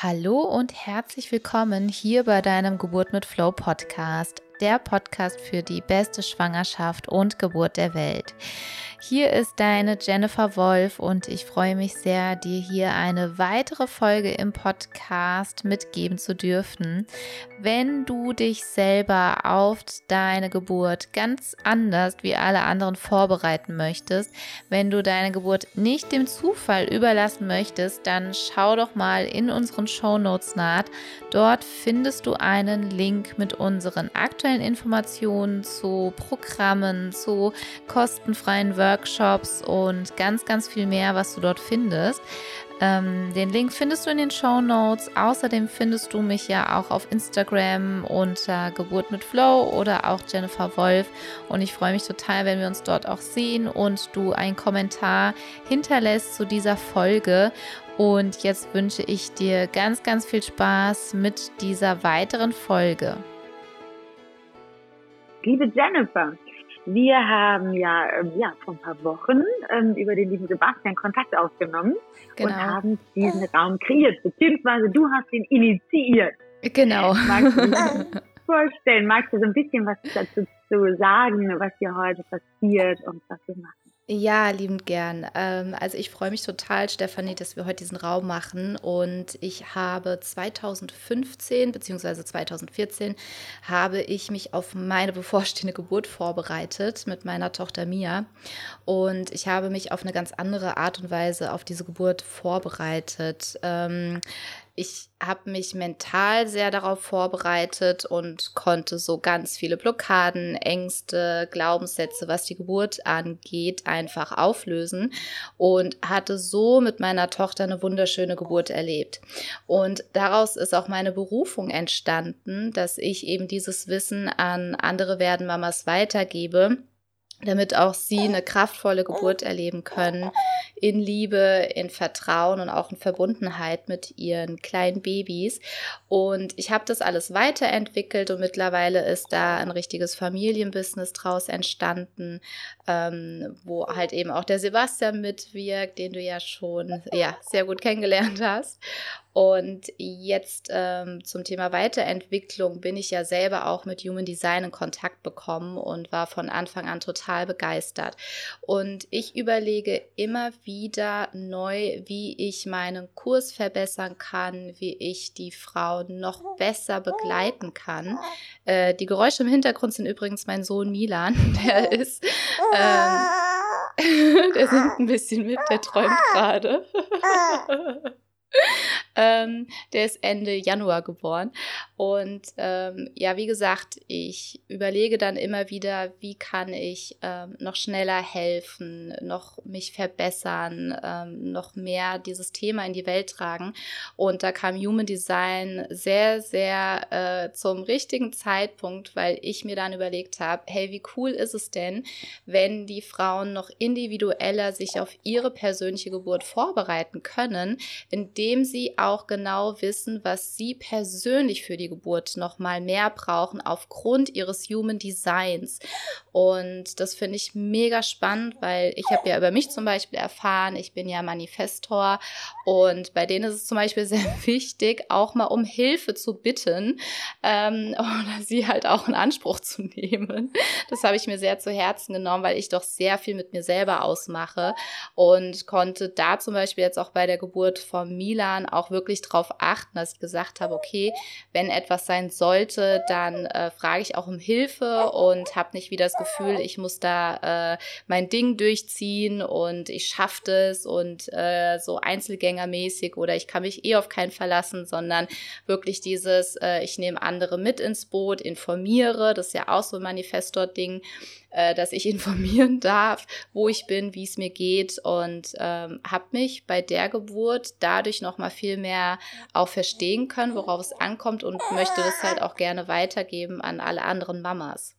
Hallo und herzlich willkommen hier bei deinem Geburt mit Flow Podcast, der Podcast für die beste Schwangerschaft und Geburt der Welt. Hier ist deine Jennifer Wolf und ich freue mich sehr, dir hier eine weitere Folge im Podcast mitgeben zu dürfen. Wenn du dich selber auf deine Geburt ganz anders wie alle anderen vorbereiten möchtest, wenn du deine Geburt nicht dem Zufall überlassen möchtest, dann schau doch mal in unseren Show Notes nach. Dort findest du einen Link mit unseren aktuellen Informationen zu Programmen, zu kostenfreien Workshops Workshops und ganz, ganz viel mehr, was du dort findest. Ähm, den Link findest du in den Show Notes. Außerdem findest du mich ja auch auf Instagram unter Geburt mit Flow oder auch Jennifer Wolf. Und ich freue mich total, wenn wir uns dort auch sehen und du einen Kommentar hinterlässt zu dieser Folge. Und jetzt wünsche ich dir ganz, ganz viel Spaß mit dieser weiteren Folge. Liebe Jennifer, wir haben ja, ähm, ja vor ein paar Wochen ähm, über den lieben Sebastian Kontakt aufgenommen genau. und haben diesen Raum kreiert, beziehungsweise du hast ihn initiiert. Genau. Magst du dir vorstellen, magst du so ein bisschen was dazu zu sagen, was hier heute passiert und was wir machen? Ja, liebend gern. Ähm, also ich freue mich total, Stefanie, dass wir heute diesen Raum machen. Und ich habe 2015 bzw. 2014 habe ich mich auf meine bevorstehende Geburt vorbereitet mit meiner Tochter Mia. Und ich habe mich auf eine ganz andere Art und Weise auf diese Geburt vorbereitet. Ähm, ich habe mich mental sehr darauf vorbereitet und konnte so ganz viele Blockaden, Ängste, Glaubenssätze, was die Geburt angeht, einfach auflösen und hatte so mit meiner Tochter eine wunderschöne Geburt erlebt. Und daraus ist auch meine Berufung entstanden, dass ich eben dieses Wissen an andere werden Mamas weitergebe damit auch sie eine kraftvolle Geburt erleben können, in Liebe, in Vertrauen und auch in Verbundenheit mit ihren kleinen Babys. Und ich habe das alles weiterentwickelt und mittlerweile ist da ein richtiges Familienbusiness draus entstanden, ähm, wo halt eben auch der Sebastian mitwirkt, den du ja schon ja, sehr gut kennengelernt hast. Und jetzt ähm, zum Thema Weiterentwicklung bin ich ja selber auch mit Human Design in Kontakt bekommen und war von Anfang an total begeistert. Und ich überlege immer wieder neu, wie ich meinen Kurs verbessern kann, wie ich die Frauen noch besser begleiten kann. Äh, die Geräusche im Hintergrund sind übrigens mein Sohn Milan, der ist. Ähm, der singt ein bisschen mit, der träumt gerade. ähm, der ist Ende Januar geboren. Und ähm, ja, wie gesagt, ich überlege dann immer wieder, wie kann ich ähm, noch schneller helfen, noch mich verbessern, ähm, noch mehr dieses Thema in die Welt tragen. Und da kam Human Design sehr, sehr äh, zum richtigen Zeitpunkt, weil ich mir dann überlegt habe, hey, wie cool ist es denn, wenn die Frauen noch individueller sich auf ihre persönliche Geburt vorbereiten können, indem sie auch genau wissen, was sie persönlich für die Geburt noch mal mehr brauchen aufgrund ihres Human Designs. Und das finde ich mega spannend, weil ich habe ja über mich zum Beispiel erfahren, ich bin ja Manifestor und bei denen ist es zum Beispiel sehr wichtig, auch mal um Hilfe zu bitten ähm, oder sie halt auch in Anspruch zu nehmen. Das habe ich mir sehr zu Herzen genommen, weil ich doch sehr viel mit mir selber ausmache und konnte da zum Beispiel jetzt auch bei der Geburt von Milan auch wirklich darauf achten, dass ich gesagt habe, okay, wenn etwas sein sollte, dann äh, frage ich auch um Hilfe und habe nicht wieder das Gefühl, ich muss da äh, mein Ding durchziehen und ich schaffe das und äh, so Einzelgängermäßig oder ich kann mich eh auf keinen verlassen, sondern wirklich dieses, äh, ich nehme andere mit ins Boot, informiere, das ist ja auch so ein Manifestor-Ding, äh, dass ich informieren darf, wo ich bin, wie es mir geht und ähm, habe mich bei der Geburt dadurch noch mal viel mehr auch verstehen können, worauf es ankommt und möchte das halt auch gerne weitergeben an alle anderen Mamas.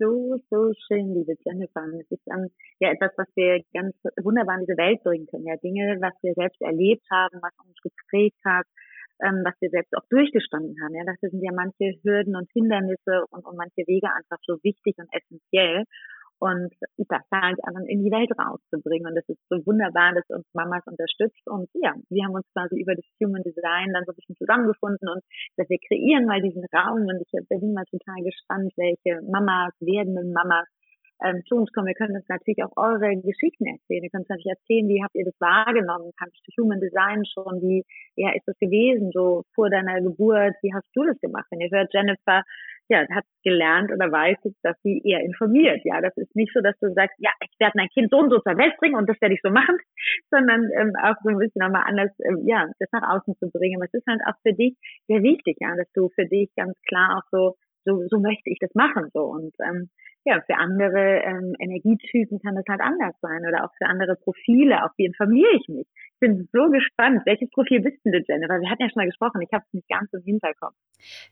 So, so schön, liebe Jennifer. Das ist ähm, ja etwas, was wir ganz wunderbar in diese Welt bringen können. Ja, Dinge, was wir selbst erlebt haben, was uns geprägt hat, ähm, was wir selbst auch durchgestanden haben. Ja, dafür sind ja manche Hürden und Hindernisse und, und manche Wege einfach so wichtig und essentiell. und das halt dann in die Welt rauszubringen. Und das ist so wunderbar, dass uns Mamas unterstützt. Und ja, wir haben uns quasi über das Human Design dann so ein bisschen zusammengefunden und dass wir kreieren mal diesen Raum. Und ich bin mal total gespannt, welche Mamas, werdenden Mamas ähm, zu uns kommen. Wir können uns natürlich auch eure Geschichten erzählen. Ihr könnt uns natürlich erzählen, wie habt ihr das wahrgenommen? Kannst du Human Design schon? Wie ja, ist das gewesen, so vor deiner Geburt? Wie hast du das gemacht? Wenn ihr hört, Jennifer ja, hat gelernt oder weiß dass sie eher informiert. Ja, das ist nicht so, dass du sagst, ja, ich werde mein Kind so und so zur Welt bringen und das werde ich so machen, sondern ähm, auch so ein bisschen nochmal anders, ähm, ja, das nach außen zu bringen. Aber es ist halt auch für dich sehr wichtig, ja, dass du für dich ganz klar auch so, so, so möchte ich das machen, so. Und ähm, ja, für andere ähm, Energietypen kann das halt anders sein oder auch für andere Profile. Auch wie informiere ich mich? Ich bin so gespannt. Welches Profil bist du, Jennifer? Wir hatten ja schon mal gesprochen. Ich habe es nicht ganz im Hinterkopf.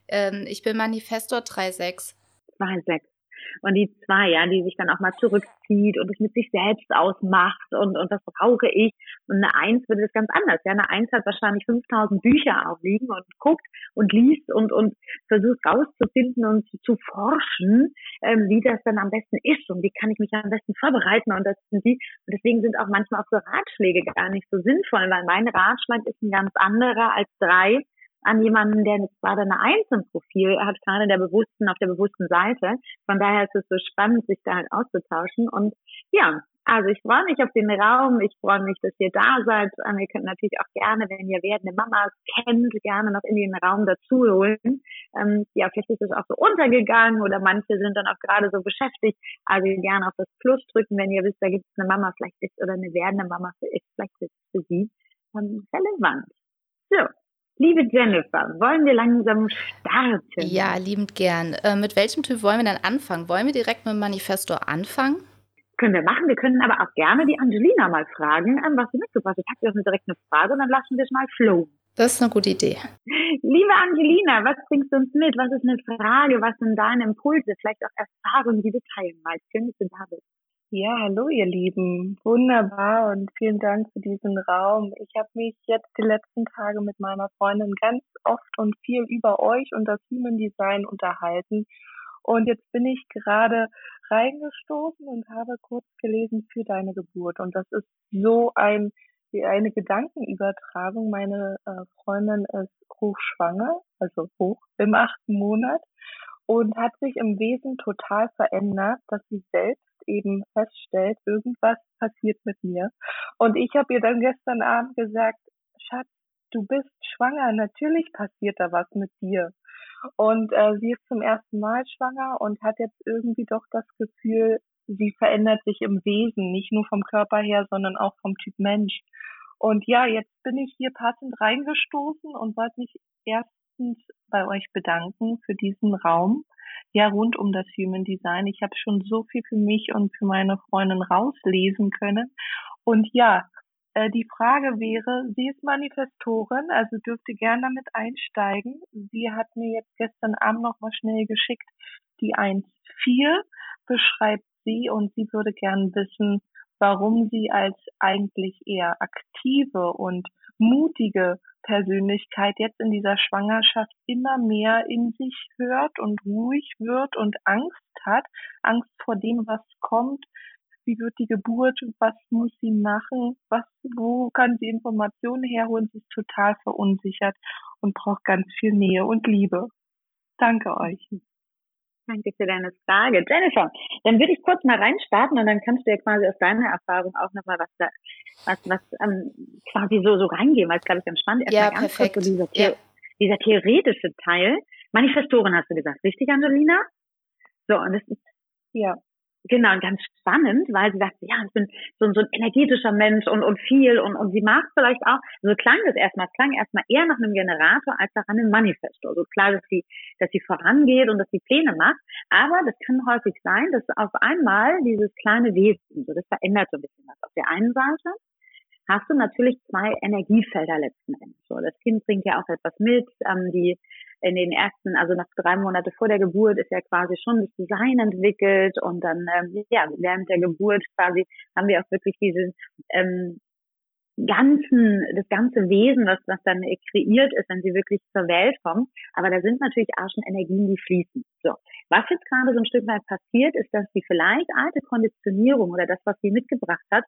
Ähm, ich bin Manifestor 3.6. 2.6 und die zwei, ja, die sich dann auch mal zurückzieht und es mit sich selbst ausmacht und, und was brauche ich. Und eine Eins würde das ganz anders. Ja, eine Eins hat wahrscheinlich 5000 Bücher auch liegen und guckt und liest und, und versucht rauszufinden und zu, zu forschen, ähm, wie das dann am besten ist und wie kann ich mich am besten vorbereiten und das sind die. Und deswegen sind auch manchmal auch so Ratschläge gar nicht so sinnvoll, weil mein Ratschlag ist ein ganz anderer als drei an jemanden, der jetzt gerade eine Eins im Profil hat, gerade der bewussten, auf der bewussten Seite. Von daher ist es so spannend, sich da halt auszutauschen. Und ja, also ich freue mich auf den Raum. Ich freue mich, dass ihr da seid. Und ihr könnt natürlich auch gerne, wenn ihr werdende Mamas kennt, gerne noch in den Raum dazu holen. Ähm, ja, vielleicht ist es auch so untergegangen oder manche sind dann auch gerade so beschäftigt. Also gerne auf das Plus drücken, wenn ihr wisst, da gibt es eine Mama, vielleicht ist oder eine werdende Mama, vielleicht ist für sie ähm, relevant. So, Liebe Jennifer, wollen wir langsam starten? Ja, liebend gern. Äh, mit welchem Typ wollen wir denn anfangen? Wollen wir direkt mit dem Manifesto anfangen? Können wir machen. Wir können aber auch gerne die Angelina mal fragen, ähm, was sie mitgebracht hat. Sie auch direkt eine Frage und dann lassen wir es mal flow. Das ist eine gute Idee. Liebe Angelina, was bringst du uns mit? Was ist eine Frage? Was sind deine Impulse? Vielleicht auch Erfahrungen, die du teilen magst. Schön, dass du da bist. Ja, hallo ihr Lieben. Wunderbar und vielen Dank für diesen Raum. Ich habe mich jetzt die letzten Tage mit meiner Freundin ganz oft und viel über euch und das Human Design unterhalten. Und jetzt bin ich gerade reingestoßen und habe kurz gelesen für deine Geburt. Und das ist so ein, eine Gedankenübertragung. Meine äh, Freundin ist hochschwanger, also hoch im achten Monat und hat sich im Wesen total verändert, dass sie selbst eben feststellt, irgendwas passiert mit mir. Und ich habe ihr dann gestern Abend gesagt, Schatz, du bist schwanger, natürlich passiert da was mit dir. Und äh, sie ist zum ersten Mal schwanger und hat jetzt irgendwie doch das Gefühl, sie verändert sich im Wesen, nicht nur vom Körper her, sondern auch vom Typ Mensch. Und ja, jetzt bin ich hier passend reingestoßen und wollte mich erstens bei euch bedanken für diesen Raum, ja rund um das Human Design. Ich habe schon so viel für mich und für meine Freundin rauslesen können. Und ja, äh, die Frage wäre, sie ist Manifestorin, also dürfte gern damit einsteigen. Sie hat mir jetzt gestern Abend noch mal schnell geschickt, die 1.4 beschreibt sie und sie würde gern wissen, warum sie als eigentlich eher aktive und mutige Persönlichkeit jetzt in dieser Schwangerschaft immer mehr in sich hört und ruhig wird und Angst hat, Angst vor dem, was kommt, wie wird die Geburt, was muss sie machen, was, wo kann sie Informationen herholen, sie ist total verunsichert und braucht ganz viel Nähe und Liebe. Danke euch. Danke für deine Frage. Jennifer, dann würde ich kurz mal reinstarten und dann kannst du ja quasi aus deiner Erfahrung auch nochmal was da, was, was ähm, quasi so, so reingehen, weil es glaube ich ganz spannend. Erstmal ja, ganz perfekt. Kurz so dieser, ja. dieser theoretische Teil. Manifestoren hast du gesagt, richtig, Angelina? So, und das ist, ja, Genau, und ganz spannend, weil sie sagt, ja, ich bin so, so ein energetischer Mensch und, und viel und, und sie macht vielleicht auch, so klang das erstmal, klang erstmal eher nach einem Generator als nach einem Manifesto. Also klar, dass sie, dass sie vorangeht und dass sie Pläne macht, aber das kann häufig sein, dass auf einmal dieses kleine Wesen, so das verändert so ein bisschen was. Auf der einen Seite hast du natürlich zwei Energiefelder letzten Endes. So, das Kind bringt ja auch etwas mit, ähm, die in den ersten, also nach drei Monate vor der Geburt ist ja quasi schon das Design entwickelt und dann, ähm, ja, während der Geburt quasi haben wir auch wirklich diesen ähm, ganzen, das ganze Wesen, was, was dann kreiert ist, wenn sie wirklich zur Welt kommt. Aber da sind natürlich auch schon Energien, die fließen. So. Was jetzt gerade so ein Stück weit passiert, ist, dass die vielleicht alte Konditionierung oder das, was sie mitgebracht hat,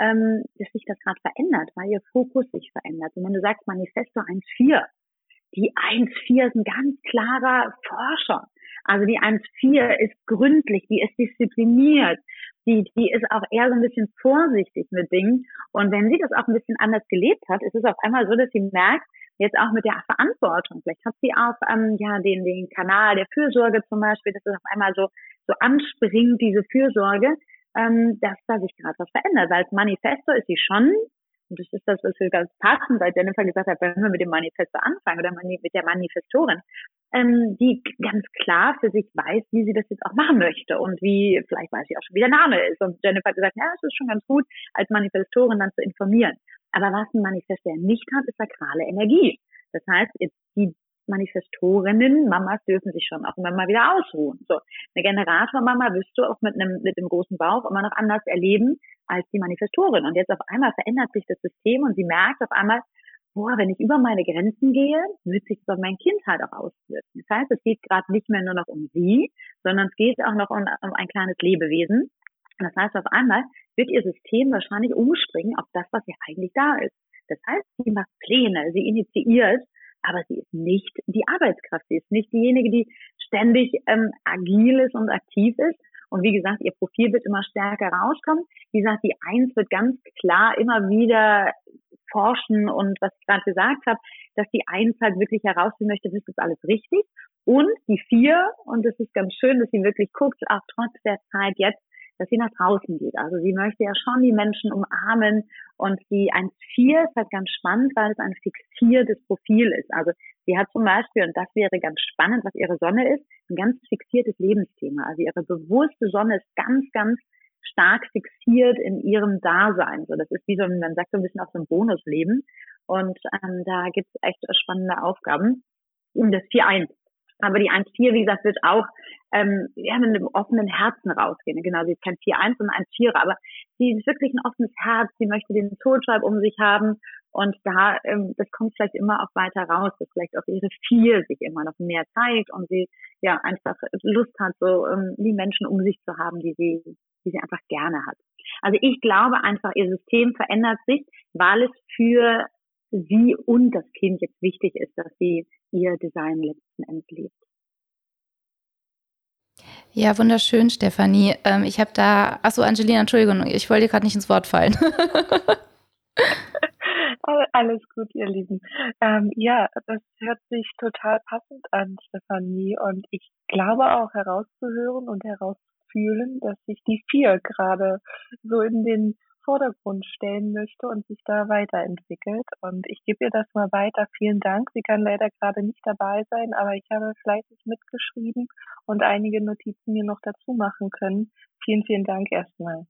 ähm, dass sich das gerade verändert, weil ihr Fokus sich verändert. Und wenn du sagst Manifesto 1.4, die 1.4 ist ein ganz klarer Forscher. Also die 1.4 ist gründlich, die ist diszipliniert, die, die ist auch eher so ein bisschen vorsichtig mit Dingen. Und wenn sie das auch ein bisschen anders gelebt hat, ist es auf einmal so, dass sie merkt, jetzt auch mit der Verantwortung. Vielleicht hat sie auch ähm, ja den, den Kanal der Fürsorge zum Beispiel, dass es auf einmal so, so anspringt, diese Fürsorge, ähm, dass da sich gerade was verändert. Weil als Manifesto ist sie schon, und das ist das, was wir ganz passend, weil Jennifer gesagt hat, wenn wir mit dem Manifesto anfangen oder mit der Manifestorin, ähm, die ganz klar für sich weiß, wie sie das jetzt auch machen möchte und wie, vielleicht weiß sie auch schon, wie der Name ist. Und Jennifer hat gesagt, ja, es ist schon ganz gut, als Manifestorin dann zu informieren. Aber was ein Manifest ja nicht hat, ist sakrale Energie. Das heißt, die Manifestorinnen, Mamas dürfen sich schon auch immer mal wieder ausruhen. So, eine Generator-Mama wirst du auch mit einem, mit dem großen Bauch immer noch anders erleben als die Manifestorin. Und jetzt auf einmal verändert sich das System und sie merkt auf einmal, boah, wenn ich über meine Grenzen gehe, wird sich das auf mein Kind halt auch auswirken. Das heißt, es geht gerade nicht mehr nur noch um sie, sondern es geht auch noch um, um ein kleines Lebewesen. Das heißt, auf einmal wird ihr System wahrscheinlich umspringen auf das, was ja eigentlich da ist. Das heißt, sie macht Pläne, sie initiiert, aber sie ist nicht die Arbeitskraft, sie ist nicht diejenige, die ständig ähm, agil ist und aktiv ist. Und wie gesagt, ihr Profil wird immer stärker rauskommen. Wie gesagt, die Eins wird ganz klar immer wieder forschen und was ich gerade gesagt habe, dass die Eins halt wirklich herausfinden möchte, ist das alles richtig. Und die Vier, und es ist ganz schön, dass sie wirklich guckt, auch trotz der Zeit jetzt, dass sie nach draußen geht. Also sie möchte ja schon die Menschen umarmen und die 1.4 ist halt ganz spannend, weil es ein fixiertes Profil ist. Also sie hat zum Beispiel, und das wäre ganz spannend, was ihre Sonne ist, ein ganz fixiertes Lebensthema. Also ihre bewusste Sonne ist ganz, ganz stark fixiert in ihrem Dasein. So, das ist wie so, ein, man sagt so ein bisschen auch so ein Bonusleben. Und ähm, da gibt es echt spannende Aufgaben. Und das 4.1 aber die 1-4, wie gesagt, wird auch ähm, ja, mit einem offenen Herzen rausgehen. Genau, sie ist kein 4-1, sondern ein 4 aber sie ist wirklich ein offenes Herz, sie möchte den Totschreib um sich haben und da, ähm, das kommt vielleicht immer auch weiter raus, dass vielleicht auch ihre 4 sich immer noch mehr zeigt und sie ja einfach Lust hat, so ähm, die Menschen um sich zu haben, die sie, die sie einfach gerne hat. Also ich glaube einfach, ihr System verändert sich, weil es für sie und das Kind jetzt wichtig ist, dass sie ihr Design letzten Endes lebt. Ja, wunderschön, Stefanie. Ähm, ich habe da, achso, Angelina, Entschuldigung, ich wollte dir gerade nicht ins Wort fallen. Alles gut, ihr Lieben. Ähm, ja, das hört sich total passend an, Stefanie. Und ich glaube auch herauszuhören und herauszufühlen, dass sich die vier gerade so in den Vordergrund stellen möchte und sich da weiterentwickelt. Und ich gebe ihr das mal weiter. Vielen Dank. Sie kann leider gerade nicht dabei sein, aber ich habe fleißig mitgeschrieben und einige Notizen mir noch dazu machen können. Vielen, vielen Dank erstmal.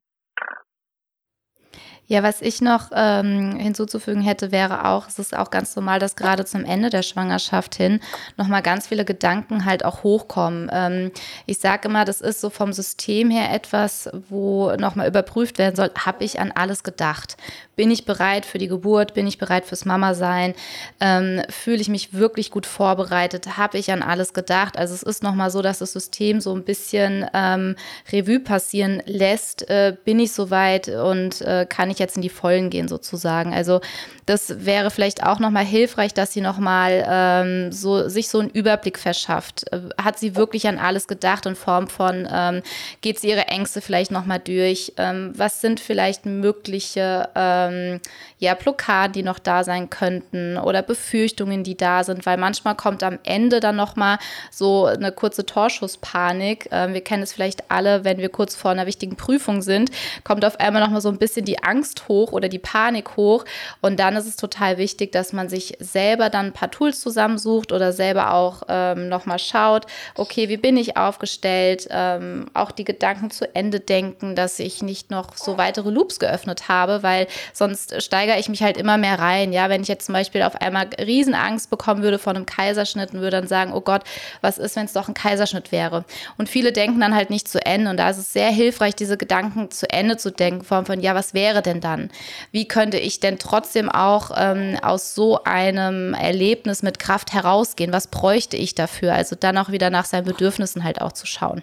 Ja, was ich noch ähm, hinzuzufügen hätte, wäre auch, es ist auch ganz normal, dass gerade zum Ende der Schwangerschaft hin nochmal ganz viele Gedanken halt auch hochkommen. Ähm, ich sage immer, das ist so vom System her etwas, wo nochmal überprüft werden soll, habe ich an alles gedacht? Bin ich bereit für die Geburt? Bin ich bereit fürs Mama-Sein? Ähm, Fühle ich mich wirklich gut vorbereitet? Habe ich an alles gedacht? Also es ist nochmal so, dass das System so ein bisschen ähm, Revue passieren lässt. Äh, bin ich soweit und äh, kann ich jetzt in die Vollen gehen sozusagen. Also das wäre vielleicht auch nochmal hilfreich, dass sie nochmal ähm, so, sich so einen Überblick verschafft. Äh, hat sie wirklich an alles gedacht in Form von, ähm, geht sie ihre Ängste vielleicht nochmal durch? Ähm, was sind vielleicht mögliche ähm, ja, Blockaden, die noch da sein könnten oder Befürchtungen, die da sind? Weil manchmal kommt am Ende dann nochmal so eine kurze Torschusspanik. Ähm, wir kennen es vielleicht alle, wenn wir kurz vor einer wichtigen Prüfung sind, kommt auf einmal nochmal so ein bisschen die Angst hoch oder die Panik hoch und dann ist es total wichtig, dass man sich selber dann ein paar Tools zusammensucht oder selber auch ähm, nochmal schaut, okay, wie bin ich aufgestellt, ähm, auch die Gedanken zu Ende denken, dass ich nicht noch so weitere Loops geöffnet habe, weil sonst steigere ich mich halt immer mehr rein. Ja, wenn ich jetzt zum Beispiel auf einmal Riesenangst bekommen würde vor einem Kaiserschnitt und würde dann sagen, oh Gott, was ist, wenn es doch ein Kaiserschnitt wäre? Und viele denken dann halt nicht zu Ende und da ist es sehr hilfreich, diese Gedanken zu Ende zu denken, von, von ja, was wäre denn dann? Wie könnte ich denn trotzdem auch ähm, aus so einem Erlebnis mit Kraft herausgehen? Was bräuchte ich dafür? Also dann auch wieder nach seinen Bedürfnissen halt auch zu schauen.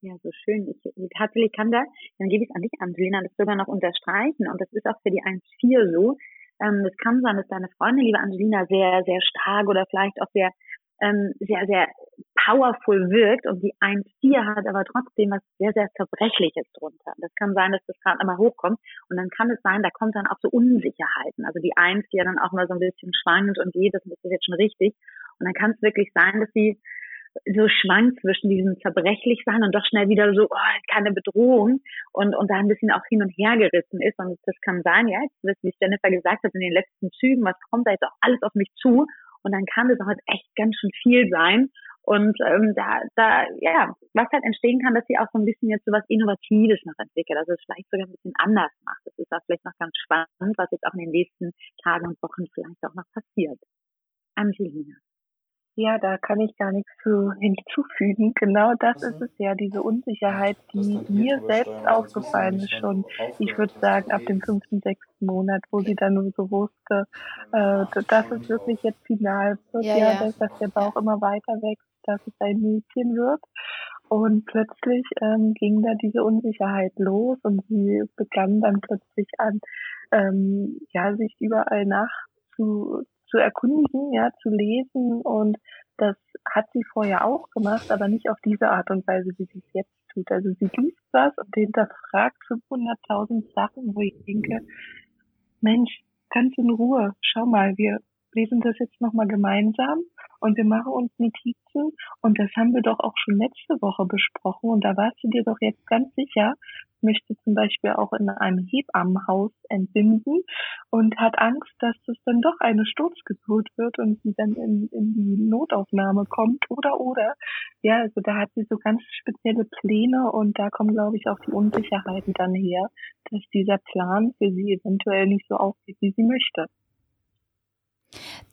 Ja, so schön. Ich, tatsächlich kann da, dann gebe ich es an dich, Angelina, das sogar noch unterstreichen. Und das ist auch für die 1.4 so. Ähm, es kann sein, dass deine Freundin, liebe Angelina, sehr, sehr stark oder vielleicht auch sehr, ähm, sehr, sehr powerful wirkt und die 1.4 hat aber trotzdem was sehr, sehr Zerbrechliches drunter. Das kann sein, dass das gerade einmal hochkommt und dann kann es sein, da kommt dann auch so Unsicherheiten. Also die 1, die ja dann auch mal so ein bisschen schwankt und geht, das ist jetzt schon richtig. Und dann kann es wirklich sein, dass sie so schwankt zwischen diesem zerbrechlich sein und doch schnell wieder so, oh, keine Bedrohung und, und da ein bisschen auch hin und her gerissen ist. Und das kann sein, ja, jetzt, wie Jennifer gesagt hat, in den letzten Zügen, was kommt da jetzt auch alles auf mich zu? Und dann kann das auch halt echt ganz schön viel sein. Und ähm, da, da, ja, was halt entstehen kann, dass sie auch so ein bisschen jetzt so was Innovatives noch entwickelt, also es vielleicht sogar ein bisschen anders macht. Das ist auch vielleicht noch ganz spannend, was jetzt auch in den nächsten Tagen und Wochen vielleicht auch noch passiert. Angelina. Ja, da kann ich gar nichts zu hinzufügen. Genau das ist es ja, diese Unsicherheit, die mir selbst aufgefallen ist schon, ich würde sagen, ab dem fünften, sechsten Monat, wo sie dann nur so wusste, äh, dass es wirklich jetzt final wird, ja, ja, ja. Dass, der Bauch immer weiter wächst, dass es ein Mädchen wird. Und plötzlich ähm, ging da diese Unsicherheit los und sie begann dann plötzlich an, ähm, ja, sich überall nach zu, zu erkundigen, ja, zu lesen und das hat sie vorher auch gemacht, aber nicht auf diese Art und Weise, wie sie es jetzt tut. Also sie liest was und hinterfragt 500.000 Sachen, wo ich denke, Mensch, ganz in Ruhe, schau mal, wir lesen das jetzt nochmal gemeinsam und wir machen uns Notizen und das haben wir doch auch schon letzte Woche besprochen und da warst du dir doch jetzt ganz sicher, möchte zum Beispiel auch in einem Hebammenhaus entbinden und hat Angst, dass das dann doch eine Sturzgeburt wird und sie dann in, in die Notaufnahme kommt oder oder. Ja, also da hat sie so ganz spezielle Pläne und da kommen, glaube ich, auch die Unsicherheiten dann her, dass dieser Plan für sie eventuell nicht so aufgeht, wie sie möchte.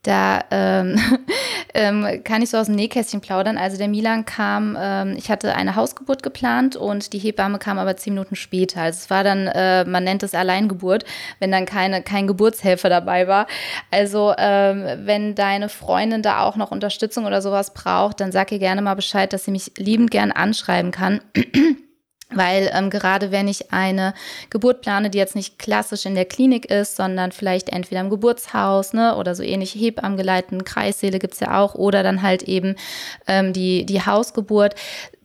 Da ähm, ähm, kann ich so aus dem Nähkästchen plaudern. Also der Milan kam, ähm, ich hatte eine Hausgeburt geplant und die Hebamme kam aber zehn Minuten später. Also es war dann, äh, man nennt es Alleingeburt, wenn dann keine, kein Geburtshelfer dabei war. Also ähm, wenn deine Freundin da auch noch Unterstützung oder sowas braucht, dann sag ihr gerne mal Bescheid, dass sie mich liebend gern anschreiben kann. Weil ähm, gerade wenn ich eine Geburt plane, die jetzt nicht klassisch in der Klinik ist, sondern vielleicht entweder im Geburtshaus ne, oder so ähnliche Hebammen Kreissäle gibt's ja auch oder dann halt eben ähm, die, die Hausgeburt,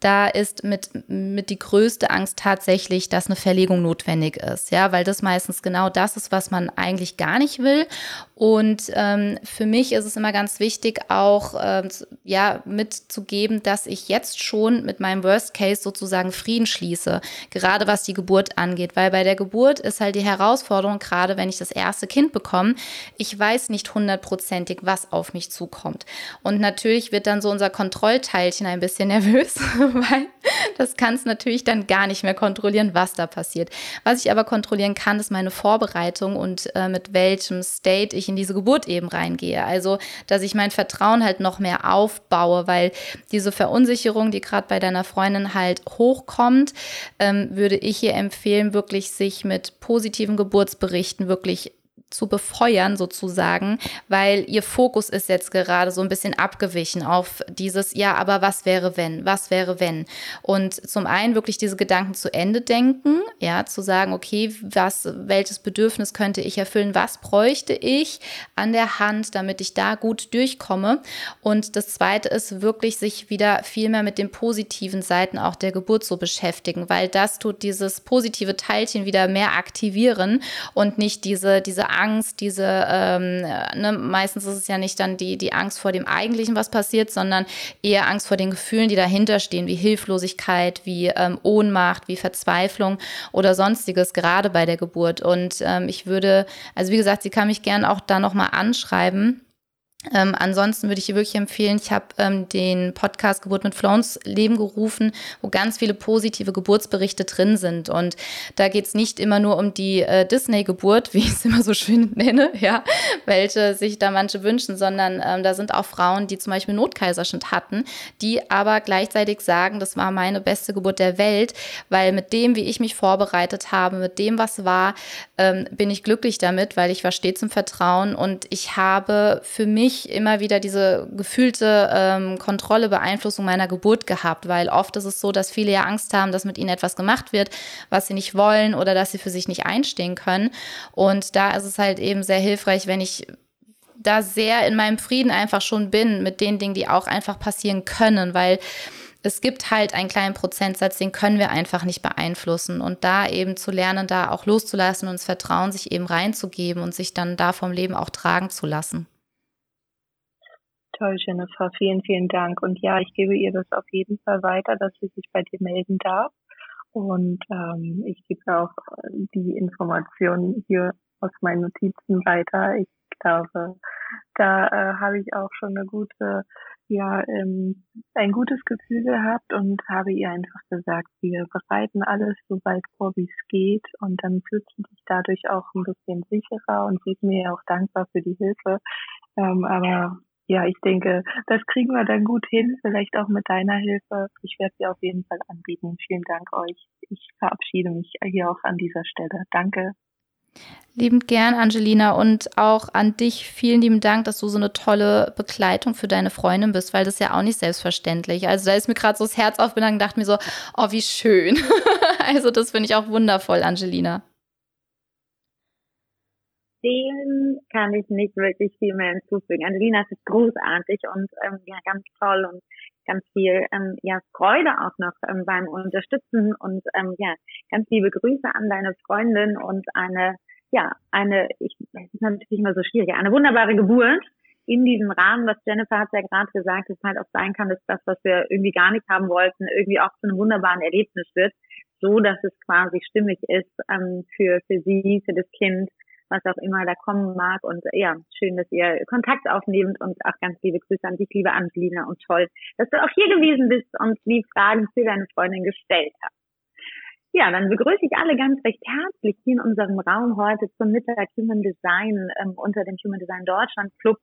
da ist mit, mit die größte Angst tatsächlich, dass eine Verlegung notwendig ist. Ja, weil das meistens genau das ist, was man eigentlich gar nicht will. Und ähm, für mich ist es immer ganz wichtig, auch ähm, ja, mitzugeben, dass ich jetzt schon mit meinem Worst Case sozusagen Frieden schließe, gerade was die Geburt angeht. Weil bei der Geburt ist halt die Herausforderung, gerade wenn ich das erste Kind bekomme, ich weiß nicht hundertprozentig, was auf mich zukommt. Und natürlich wird dann so unser Kontrollteilchen ein bisschen nervös, weil das kann es natürlich dann gar nicht mehr kontrollieren, was da passiert. Was ich aber kontrollieren kann, ist meine Vorbereitung und äh, mit welchem State ich in diese Geburt eben reingehe. Also, dass ich mein Vertrauen halt noch mehr aufbaue, weil diese Verunsicherung, die gerade bei deiner Freundin halt hochkommt, ähm, würde ich hier empfehlen, wirklich sich mit positiven Geburtsberichten wirklich zu befeuern sozusagen, weil ihr Fokus ist jetzt gerade so ein bisschen abgewichen auf dieses, ja, aber was wäre wenn, was wäre wenn? Und zum einen wirklich diese Gedanken zu Ende denken, ja, zu sagen, okay, was, welches Bedürfnis könnte ich erfüllen, was bräuchte ich an der Hand, damit ich da gut durchkomme? Und das zweite ist wirklich sich wieder viel mehr mit den positiven Seiten auch der Geburt zu beschäftigen, weil das tut dieses positive Teilchen wieder mehr aktivieren und nicht diese, diese Angst, diese, ähm, ne, meistens ist es ja nicht dann die, die Angst vor dem Eigentlichen, was passiert, sondern eher Angst vor den Gefühlen, die dahinter stehen, wie Hilflosigkeit, wie ähm, Ohnmacht, wie Verzweiflung oder sonstiges, gerade bei der Geburt. Und ähm, ich würde, also wie gesagt, sie kann mich gern auch da nochmal anschreiben Ähm, ansonsten würde ich dir wirklich empfehlen, ich habe ähm, den Podcast Geburt mit Flow ins Leben gerufen, wo ganz viele positive Geburtsberichte drin sind. Und da geht es nicht immer nur um die äh, Disney-Geburt, wie ich es immer so schön nenne, ja, welche sich da manche wünschen, sondern ähm, da sind auch Frauen, die zum Beispiel Notkaiserschnitt hatten, die aber gleichzeitig sagen, das war meine beste Geburt der Welt, weil mit dem, wie ich mich vorbereitet habe, mit dem, was war, ähm, bin ich glücklich damit, weil ich war stets im Vertrauen und ich habe für mich nicht immer wieder diese gefühlte ähm, Kontrolle, Beeinflussung meiner Geburt gehabt, weil oft ist es so, dass viele ja Angst haben, dass mit ihnen etwas gemacht wird, was sie nicht wollen oder dass sie für sich nicht einstehen können. Und da ist es halt eben sehr hilfreich, wenn ich da sehr in meinem Frieden einfach schon bin mit den Dingen, die auch einfach passieren können, weil es gibt halt einen kleinen Prozentsatz, den können wir einfach nicht beeinflussen. Und da eben zu lernen, da auch loszulassen und das Vertrauen sich eben reinzugeben und sich dann da vom Leben auch tragen zu lassen. Toll, Jennifer. Vielen, vielen Dank. Und ja, ich gebe ihr das auf jeden Fall weiter, dass sie sich bei dir melden darf. Und ähm, ich gebe auch die Informationen hier aus meinen Notizen weiter. Ich glaube, da äh, habe ich auch schon eine gute, ja, ähm, ein gutes Gefühl gehabt und habe ihr einfach gesagt, wir bereiten alles so weit vor, wie es geht. Und dann fühlt sie sich dadurch auch ein bisschen sicherer und sie ist mir auch dankbar für die Hilfe. Ähm, aber ja, ich denke, das kriegen wir dann gut hin, vielleicht auch mit deiner Hilfe. Ich werde sie auf jeden Fall anbieten. Vielen Dank euch. Ich verabschiede mich hier auch an dieser Stelle. Danke. Liebend gern, Angelina, und auch an dich vielen lieben Dank, dass du so eine tolle Begleitung für deine Freundin bist, weil das ja auch nicht selbstverständlich. Also da ist mir gerade so das Herz aufgegangen dachte mir so, oh, wie schön. also das finde ich auch wundervoll, Angelina dem kann ich nicht wirklich viel mehr hinzufügen. Angelina ist großartig und ähm, ja ganz toll und ganz viel ähm, ja Freude auch noch ähm, beim Unterstützen und ähm, ja ganz liebe Grüße an deine Freundin und eine ja eine ich das ist natürlich immer so schwierig eine wunderbare Geburt in diesem Rahmen, was Jennifer hat ja gerade gesagt, es halt auch sein kann, dass das, was wir irgendwie gar nicht haben wollten, irgendwie auch zu einem wunderbaren Erlebnis wird, so dass es quasi stimmig ist ähm, für für sie, für das Kind was auch immer da kommen mag. Und ja, schön, dass ihr Kontakt aufnehmt und auch ganz liebe Grüße an dich, liebe Angelina und toll, dass du auch hier gewesen bist und die Fragen für deine Freundin gestellt hast. Ja, dann begrüße ich alle ganz recht herzlich hier in unserem Raum heute zum Mittag Human Design ähm, unter dem Human Design Deutschland Club.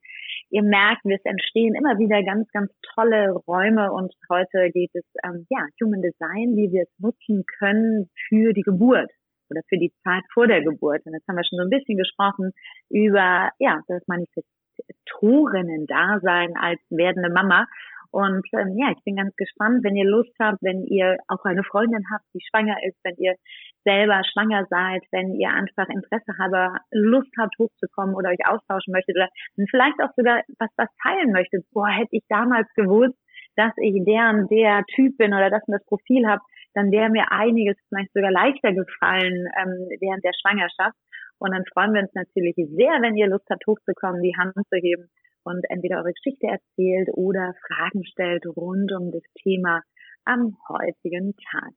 Ihr merkt, es entstehen immer wieder ganz, ganz tolle Räume und heute geht es ähm, ja Human Design, wie wir es nutzen können für die Geburt oder für die Zeit vor der Geburt. Und jetzt haben wir schon so ein bisschen gesprochen über ja das Manifestorinnen-Dasein als werdende Mama. Und ähm, ja, ich bin ganz gespannt, wenn ihr Lust habt, wenn ihr auch eine Freundin habt, die schwanger ist, wenn ihr selber schwanger seid, wenn ihr einfach Interesse habt, Lust habt, hochzukommen oder euch austauschen möchtet oder vielleicht auch sogar was, was teilen möchtet. Boah, hätte ich damals gewusst, dass ich der und der Typ bin oder dass ich das Profil habe, dann wäre mir einiges vielleicht sogar leichter gefallen ähm, während der Schwangerschaft. Und dann freuen wir uns natürlich sehr, wenn ihr Lust habt, hochzukommen, die Hand zu heben und entweder eure Geschichte erzählt oder Fragen stellt rund um das Thema am heutigen Tag.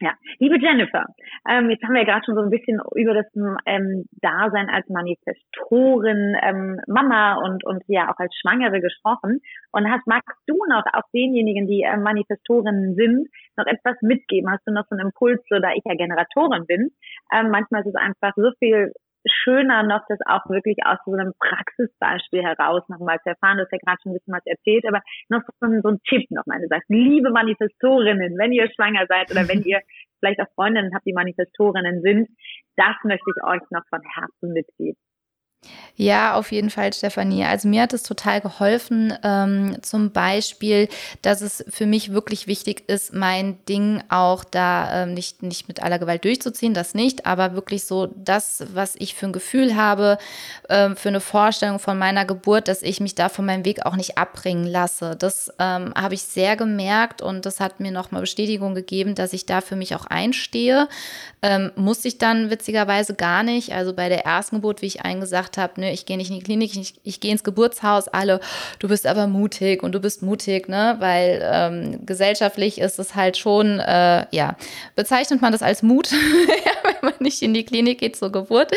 Ja, liebe Jennifer, ähm, jetzt haben wir ja gerade schon so ein bisschen über das ähm, Dasein als Manifestorin, ähm, Mama und und ja auch als Schwangere gesprochen. Und hast magst du noch auch denjenigen, die ähm, Manifestorinnen sind, noch etwas mitgeben? Hast du noch so einen Impuls, so da ich ja Generatorin bin? Ähm, manchmal ist es einfach so viel schöner noch, das auch wirklich aus so einem Praxisbeispiel heraus nochmal zu erfahren. Du hast ja gerade schon ein bisschen was erzählt, aber noch so ein, so ein Tipp nochmal. Du sagst, liebe Manifestorinnen, wenn ihr schwanger seid oder wenn ihr vielleicht auch Freundinnen habt, die Manifestorinnen sind, das möchte ich euch noch von Herzen mitgeben. Ja, auf jeden Fall, Stefanie. Also mir hat es total geholfen, ähm, zum Beispiel, dass es für mich wirklich wichtig ist, mein Ding auch da ähm, nicht, nicht mit aller Gewalt durchzuziehen, das nicht, aber wirklich so das, was ich für ein Gefühl habe, ähm, für eine Vorstellung von meiner Geburt, dass ich mich da von meinem Weg auch nicht abbringen lasse. Das ähm, habe ich sehr gemerkt und das hat mir nochmal Bestätigung gegeben, dass ich da für mich auch einstehe. Ähm, musste ich dann witzigerweise gar nicht. Also bei der ersten Geburt, wie ich eingesagt gesagt habe, ne, ich gehe nicht in die Klinik, ich, ich gehe ins Geburtshaus, alle, du bist aber mutig und du bist mutig, ne, weil ähm, gesellschaftlich ist es halt schon, äh, ja, bezeichnet man das als Mut, wenn man nicht in die Klinik geht zur Geburt.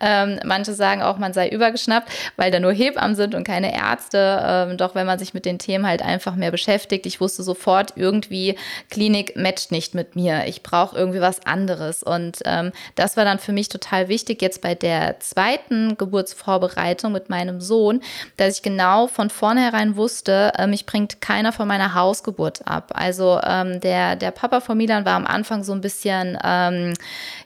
Ähm, manche sagen auch, man sei übergeschnappt, weil da nur Hebammen sind und keine Ärzte. Ähm, doch wenn man sich mit den Themen halt einfach mehr beschäftigt, ich wusste sofort irgendwie, Klinik matcht nicht mit mir. Ich brauche irgendwie was anderes. Und ähm, das war dann für mich total wichtig, jetzt bei der zweiten Geburtsvorbereitung mit meinem Sohn, dass ich genau von vornherein wusste, äh, mich bringt keiner von meiner Hausgeburt ab. Also ähm, der, der Papa von Milan war am Anfang so ein bisschen, ähm,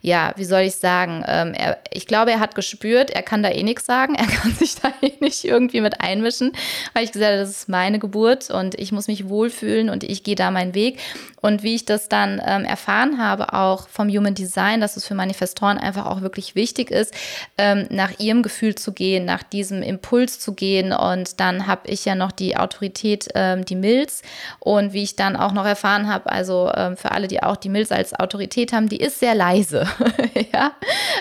ja, wie soll ich sagen, ähm, er, ich glaube, er hat gespürt, er kann da eh nichts sagen, er kann sich da eh nicht irgendwie mit einmischen, weil ich gesagt habe, das ist meine Geburt und ich muss mich wohlfühlen und ich gehe da meinen Weg. Und wie ich das dann ähm, erfahren habe, auch vom Human Design, dass es für Manifestoren einfach auch wirklich wichtig ist, ähm, nach ihrem Gefühl zu gehen, nach diesem Impuls zu gehen. Und dann habe ich ja noch die Autorität, ähm, die Milz. Und wie ich dann auch noch erfahren habe, also ähm, für alle, die auch die Milz als Autorität haben, die ist sehr leise. ja,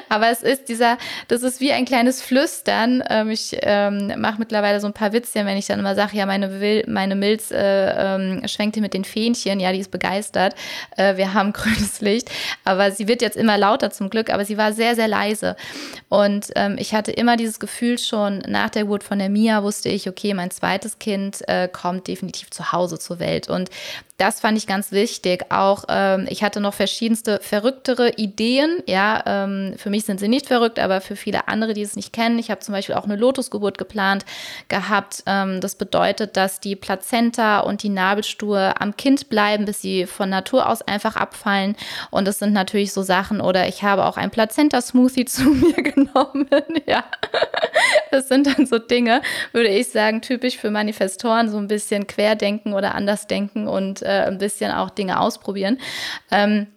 aber es ist dieser, das ist wie ein kleines Flüstern. Ähm, ich ähm, mache mittlerweile so ein paar Witzchen, wenn ich dann immer sage, ja, meine, meine Milz äh, ähm, schwenkte mit den Fähnchen. Ja, die ist begeistert begeistert. Äh, wir haben grünes Licht, aber sie wird jetzt immer lauter zum Glück, aber sie war sehr, sehr leise. Und ähm, ich hatte immer dieses Gefühl schon nach der Geburt von der Mia, wusste ich, okay, mein zweites Kind äh, kommt definitiv zu Hause zur Welt. Und das fand ich ganz wichtig. Auch ähm, ich hatte noch verschiedenste verrücktere Ideen. Ja, ähm, für mich sind sie nicht verrückt, aber für viele andere, die es nicht kennen. Ich habe zum Beispiel auch eine Lotusgeburt geplant gehabt. Ähm, das bedeutet, dass die Plazenta und die Nabelstue am Kind bleiben, bis sie von Natur aus einfach abfallen. Und das sind natürlich so Sachen. Oder ich habe auch ein Plazenta-Smoothie zu mir genommen. ja, das sind dann so Dinge, würde ich sagen, typisch für Manifestoren, so ein bisschen querdenken oder anders denken und äh, ein bisschen auch Dinge ausprobieren. Ähm,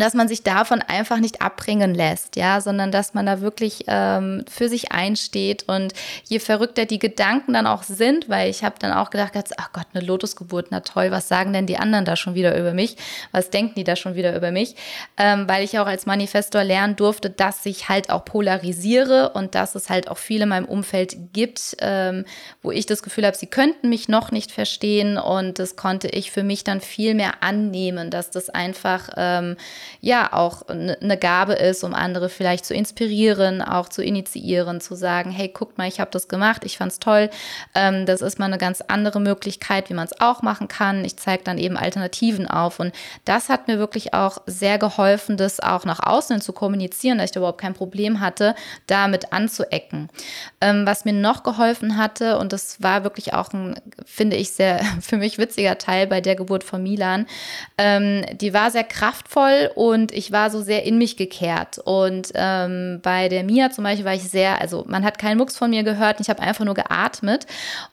dass man sich davon einfach nicht abbringen lässt, ja, sondern dass man da wirklich ähm, für sich einsteht und je verrückter die Gedanken dann auch sind, weil ich habe dann auch gedacht, ach Gott, eine Lotusgeburt, na toll, was sagen denn die anderen da schon wieder über mich? Was denken die da schon wieder über mich? Ähm, weil ich auch als Manifestor lernen durfte, dass ich halt auch polarisiere und dass es halt auch viele in meinem Umfeld gibt, ähm, wo ich das Gefühl habe, sie könnten mich noch nicht verstehen und das konnte ich für mich dann viel mehr annehmen, dass das einfach ähm, ja auch eine Gabe ist, um andere vielleicht zu inspirieren, auch zu initiieren, zu sagen, hey, guckt mal, ich habe das gemacht, ich fand es toll. Ähm, das ist mal eine ganz andere Möglichkeit, wie man es auch machen kann. Ich zeige dann eben Alternativen auf. Und das hat mir wirklich auch sehr geholfen, das auch nach außen zu kommunizieren, dass ich da überhaupt kein Problem hatte, damit anzuecken. Ähm, was mir noch geholfen hatte, und das war wirklich auch ein, finde ich, sehr für mich witziger Teil bei der Geburt von Milan, ähm, die war sehr kraftvoll und ich war so sehr in mich gekehrt. Und ähm, bei der Mia zum Beispiel war ich sehr, also man hat keinen Mucks von mir gehört, ich habe einfach nur geatmet.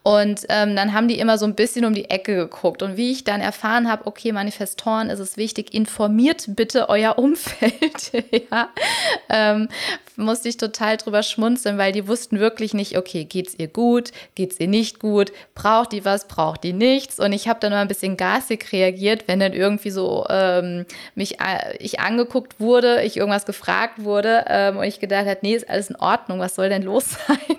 Und ähm, dann haben die immer so ein bisschen um die Ecke geguckt. Und wie ich dann erfahren habe, okay, Manifestoren ist es wichtig, informiert bitte euer Umfeld. ja, ähm, musste ich total drüber schmunzeln, weil die wussten wirklich nicht, okay, geht's ihr gut, geht's ihr nicht gut, braucht die was, braucht die nichts. Und ich habe dann mal ein bisschen gasig reagiert, wenn dann irgendwie so ähm, mich äh, ich angeguckt wurde, ich irgendwas gefragt wurde ähm, und ich gedacht habe, nee, ist alles in Ordnung, was soll denn los sein?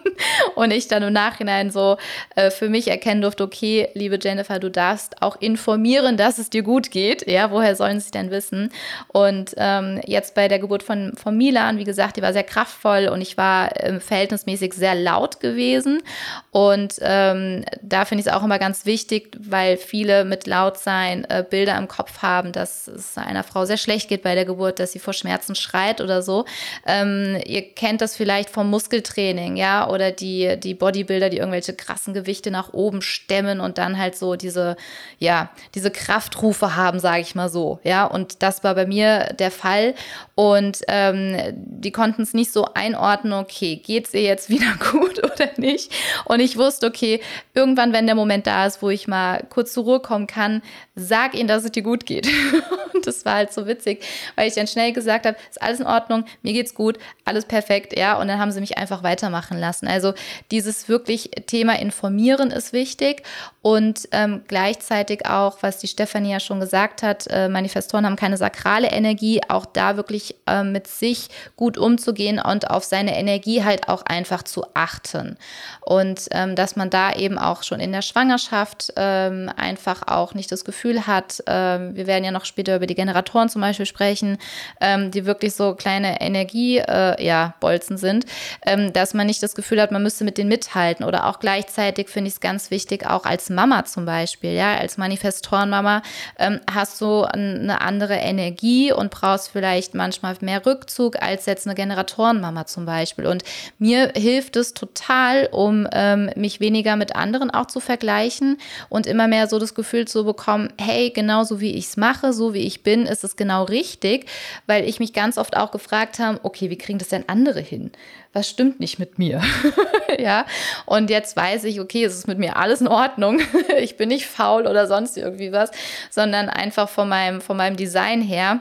Und ich dann im Nachhinein so äh, für mich erkennen durfte, okay, liebe Jennifer, du darfst auch informieren, dass es dir gut geht. Ja, woher sollen sie denn wissen? Und ähm, jetzt bei der Geburt von, von Milan, wie gesagt, die war sehr kraftvoll und ich war äh, verhältnismäßig sehr laut gewesen. Und ähm, da finde ich es auch immer ganz wichtig, weil viele mit Lautsein äh, Bilder im Kopf haben, dass es einer Frau sehr schlecht geht bei der Geburt, dass sie vor Schmerzen schreit oder so. Ähm, ihr kennt das vielleicht vom Muskeltraining, ja, oder die, die Bodybuilder, die irgendwelche krassen Gewichte nach oben stemmen und dann halt so diese, ja, diese Kraftrufe haben, sage ich mal so, ja. Und das war bei mir der Fall. Und ähm, die konnten es nicht so einordnen, okay, geht es ihr jetzt wieder gut oder nicht? Und ich wusste, okay, irgendwann, wenn der Moment da ist, wo ich mal kurz zur Ruhe kommen kann, sag ihnen, dass es dir gut geht. und das war halt so witzig witzig, weil ich dann schnell gesagt habe, ist alles in Ordnung, mir geht's gut, alles perfekt, ja. Und dann haben sie mich einfach weitermachen lassen. Also dieses wirklich Thema Informieren ist wichtig und ähm, gleichzeitig auch, was die Stefanie ja schon gesagt hat, äh, Manifestoren haben keine sakrale Energie, auch da wirklich äh, mit sich gut umzugehen und auf seine Energie halt auch einfach zu achten. Und ähm, dass man da eben auch schon in der Schwangerschaft ähm, einfach auch nicht das Gefühl hat, ähm, wir werden ja noch später über die Generatoren zum Beispiel sprechen, ähm, die wirklich so kleine Energiebolzen äh, ja, sind, ähm, dass man nicht das Gefühl hat, man müsste mit denen mithalten. Oder auch gleichzeitig finde ich es ganz wichtig, auch als Mama zum Beispiel, ja, als Manifestorenmama ähm, hast du eine andere Energie und brauchst vielleicht manchmal mehr Rückzug als jetzt eine Generatorenmama zum Beispiel. Und mir hilft es total, um ähm, mich weniger mit anderen auch zu vergleichen und immer mehr so das Gefühl zu bekommen, hey, genauso wie ich es mache, so wie ich bin, ist es genau richtig, weil ich mich ganz oft auch gefragt habe, okay, wie kriegen das denn andere hin? Was stimmt nicht mit mir? ja, und jetzt weiß ich, okay, es ist mit mir alles in Ordnung. ich bin nicht faul oder sonst irgendwie was, sondern einfach von meinem, von meinem Design her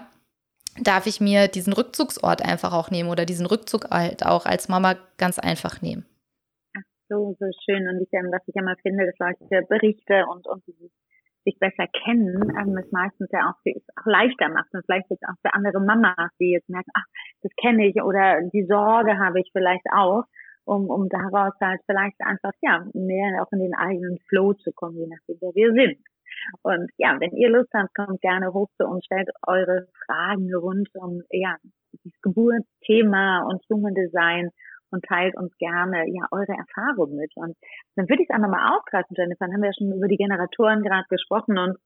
darf ich mir diesen Rückzugsort einfach auch nehmen oder diesen Rückzug halt auch als Mama ganz einfach nehmen. Ach so, so schön. Und ich, was ich immer finde, dass solche Berichte und, und dieses sich besser kennen, ähm, es meistens ja auch, auch leichter macht und vielleicht jetzt auch für andere Mamas, die jetzt merken, ach, das kenne ich oder die Sorge habe ich vielleicht auch, um, um daraus halt vielleicht einfach, ja, mehr auch in den eigenen Flow zu kommen, je nachdem, wer wir sind. Und ja, wenn ihr Lust habt, kommt gerne hoch zu uns, stellt eure Fragen rund um ja, das Geburtsthema und Human Design und teilt uns gerne ja eure Erfahrungen mit. Und dann würde ich es einfach mal aufgreifen, Jennifer. Dann haben wir ja schon über die Generatoren gerade gesprochen und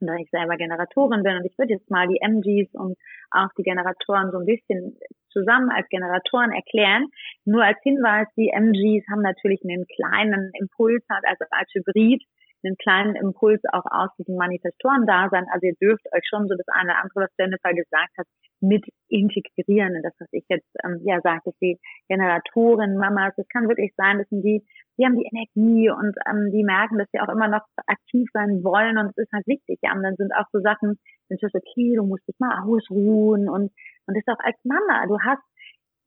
da ich selber Generatorin bin und ich würde jetzt mal die MGs und auch die Generatoren so ein bisschen zusammen als Generatoren erklären. Nur als Hinweis, die MGs haben natürlich einen kleinen Impuls, also als Hybrid einen kleinen Impuls auch aus diesem Manifestoren-Dasein. Also ihr dürft euch schon so das eine oder andere, was Jennifer gesagt hat, mit integrieren in das, was ich jetzt ähm, ja dass die Generatoren, Mamas, es kann wirklich sein, dass die, die haben die Energie und ähm, die merken, dass sie auch immer noch aktiv sein wollen und es ist halt wichtig. Ja, und dann sind auch so Sachen, dann ist okay, du musst dich mal ausruhen und und das auch als Mama, du hast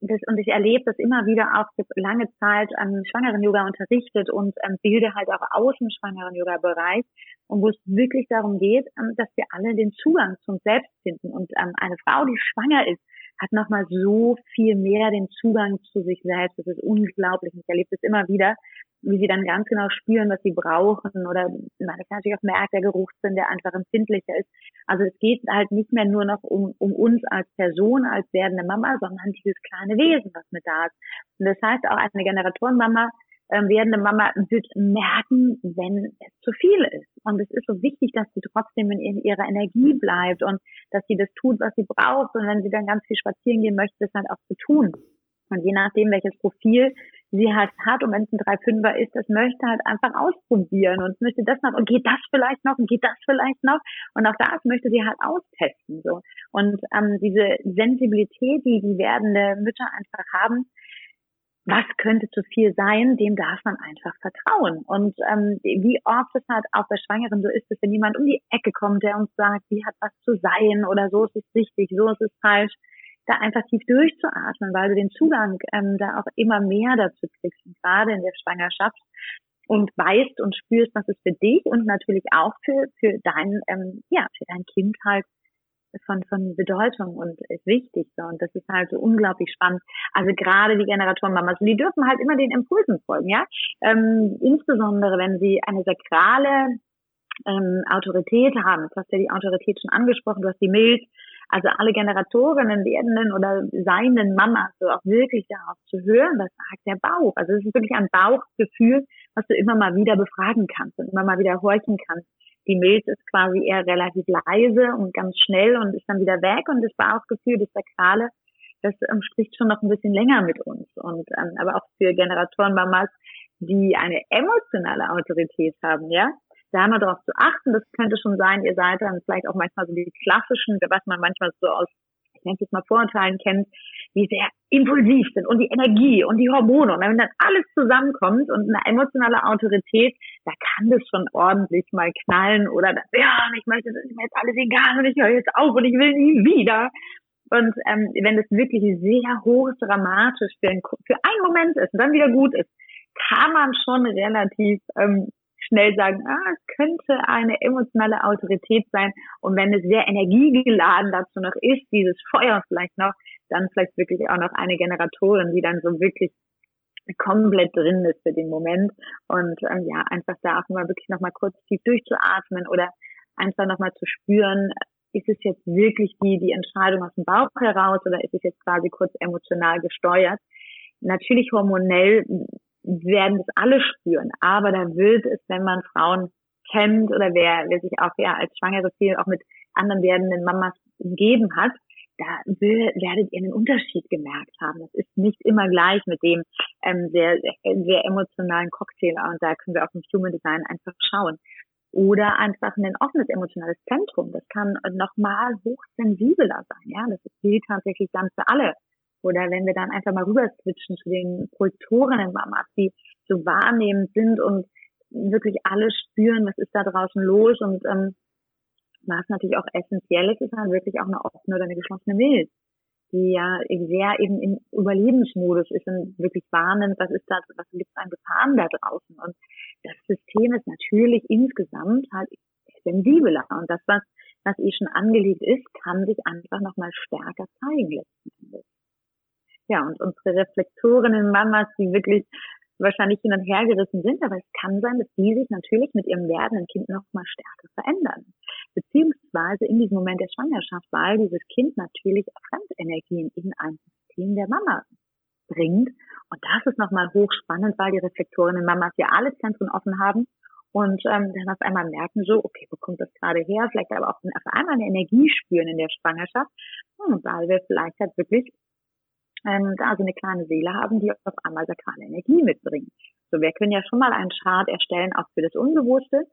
das, und ich erlebe das immer wieder auch, ich habe lange Zeit ähm, Schwangeren-Yoga unterrichtet und ähm, bilde halt auch aus dem Schwangeren-Yoga-Bereich und wo es wirklich darum geht, ähm, dass wir alle den Zugang zum Selbst finden. Und ähm, eine Frau, die schwanger ist, hat nochmal so viel mehr den Zugang zu sich selbst. Das ist unglaublich. Ich erlebe das immer wieder, wie sie dann ganz genau spüren, was sie brauchen oder man kann natürlich auch merkt, der Geruchssinn, der einfach empfindlicher ist. Also es geht halt nicht mehr nur noch um, um uns als Person, als werdende Mama, sondern dieses kleine Wesen, was mit da ist. Und das heißt auch eine Generatorenmama, ähm, werdende Mama wird merken, wenn es zu viel ist. Und es ist so wichtig, dass sie trotzdem in ihrer Energie bleibt und dass sie das tut, was sie braucht. Und wenn sie dann ganz viel spazieren gehen möchte, das halt auch zu tun. Und je nachdem, welches Profil sie halt hat und wenn es ein 3-5er ist, das möchte halt einfach ausprobieren und möchte das noch und geht das vielleicht noch und geht das vielleicht noch und auch das möchte sie halt austesten so und ähm, diese Sensibilität, die die werdende Mütter einfach haben, was könnte zu viel sein, dem darf man einfach vertrauen. Und ähm, wie oft es halt auch bei Schwangeren so ist, dass wenn jemand um die Ecke kommt, der uns sagt, wie hat was zu sein oder so ist es richtig, so ist es falsch, da einfach tief durchzuatmen, weil du den Zugang ähm, da auch immer mehr dazu kriegst, gerade in der Schwangerschaft und weißt und spürst, was es für dich und natürlich auch für für dein ähm, ja für dein Kind halt von von Bedeutung und ist wichtig so und das ist halt so unglaublich spannend. Also gerade die Generatorenmamas, die dürfen halt immer den Impulsen folgen, ja. Ähm, insbesondere wenn sie eine sakrale ähm, Autorität haben. Du hast ja die Autorität schon angesprochen, du hast die Milch, also alle Generatorinnen, werdenden oder seinen Mamas, so auch wirklich darauf zu hören, was sagt der Bauch. Also es ist wirklich ein Bauchgefühl, was du immer mal wieder befragen kannst und immer mal wieder horchen kannst. Die Milz ist quasi eher relativ leise und ganz schnell und ist dann wieder weg und das Bauchgefühl, das Sakrale, das ähm, spricht schon noch ein bisschen länger mit uns. Und ähm, aber auch für Generatorenmamas, die eine emotionale Autorität haben, ja, da mal darauf zu achten. Das könnte schon sein, ihr seid dann vielleicht auch manchmal so die klassischen, was man manchmal so aus, ich es jetzt mal Vorurteilen kennt, die sehr impulsiv sind und die Energie und die Hormone. Und wenn dann alles zusammenkommt und eine emotionale Autorität, da kann das schon ordentlich mal knallen oder ja, ich möchte, das ist mir jetzt alles egal und ich höre jetzt auf und ich will nie wieder. Und ähm, wenn das wirklich sehr hoch dramatisch für, ein, für einen Moment ist und dann wieder gut ist, kann man schon relativ ähm, schnell sagen, ah, könnte eine emotionale Autorität sein. Und wenn es sehr energiegeladen dazu noch ist, dieses Feuer vielleicht noch, dann vielleicht wirklich auch noch eine Generatorin, die dann so wirklich komplett drin ist für den Moment. Und ähm, ja, einfach da auch mal wirklich nochmal kurz tief durchzuatmen oder einfach nochmal zu spüren, ist es jetzt wirklich die, die Entscheidung aus dem Bauch heraus oder ist es jetzt quasi kurz emotional gesteuert? Natürlich hormonell werden das alle spüren, aber da wird es, wenn man Frauen kennt oder wer, wer sich auch ja als Schwangere viel auch mit anderen werdenden Mamas umgeben hat, da will, werdet ihr einen Unterschied gemerkt haben. Das ist nicht immer gleich mit dem ähm, sehr, sehr emotionalen Cocktail und da können wir auch im Human Design einfach schauen. Oder einfach ein offenes emotionales Zentrum. Das kann nochmal hochsensibler sein. Ja, das gilt tatsächlich dann für alle. Oder wenn wir dann einfach mal rüber switchen zu den Kulturen Mamas, die so wahrnehmend sind und wirklich alles spüren, was ist da draußen los und ähm, was natürlich auch essentiell ist, ist dann wirklich auch eine offene oder eine geschlossene Milz, die ja sehr eben im Überlebensmodus ist und wirklich wahrnimmt, was ist da, was gibt es an Gefahren da draußen. Und das System ist natürlich insgesamt halt sensibler. Und das, was, was eh schon angelegt ist, kann sich einfach nochmal stärker zeigen letzten Endes. Ja, und unsere Reflektorinnen, Mamas, die wirklich wahrscheinlich hin und her gerissen sind, aber es kann sein, dass die sich natürlich mit ihrem werdenden Kind noch mal stärker verändern. Beziehungsweise in diesem Moment der Schwangerschaft, weil dieses Kind natürlich Fremdenergien in ein System der Mama bringt. Und das ist nochmal hochspannend, weil die Reflektorinnen Mamas ja alle Zentren offen haben und ähm, dann auf einmal merken so, okay, wo kommt das gerade her? Vielleicht aber auch auf einmal eine Energie spüren in der Schwangerschaft, hm, weil wir vielleicht halt wirklich ähm, da so eine kleine Seele haben, die auf einmal sakrale Energie mitbringt. So, wir können ja schon mal einen Chart erstellen, auch für das Unbewusste.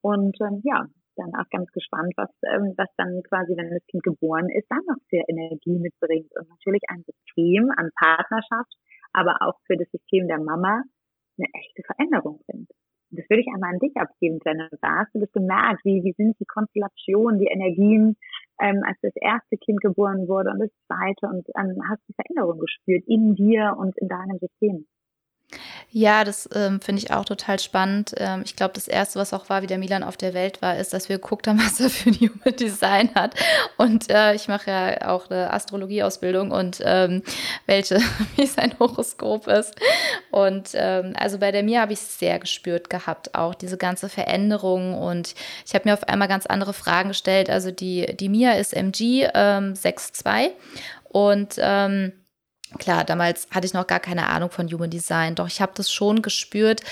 Und ähm, ja, dann auch ganz gespannt, was, ähm, was dann quasi, wenn das Kind geboren ist, dann noch für Energie mitbringt. Und natürlich ein System an Partnerschaft, aber auch für das System der Mama eine echte Veränderung bringt. Das würde ich einmal an dich abgeben, Jenna. Da hast du das gemerkt, wie, wie sind die Konstellationen, die Energien, ähm, als das erste Kind geboren wurde und das zweite und ähm, hast du Veränderungen gespürt in dir und in deinem System. Ja, das ähm, finde ich auch total spannend. Ähm, ich glaube, das Erste, was auch war, wie der Milan auf der Welt war, ist, dass wir geguckt haben, was er für ein Human Design hat. Und äh, ich mache ja auch eine Astrologieausbildung und ähm, welche, wie sein Horoskop ist. Und ähm, also bei der Mia habe ich es sehr gespürt gehabt, auch diese ganze Veränderung. Und ich habe mir auf einmal ganz andere Fragen gestellt. Also die, die Mia ist MG ähm, 6.2 und ähm, Klar, damals hatte ich noch gar keine Ahnung von Human Design, doch ich habe das schon gespürt,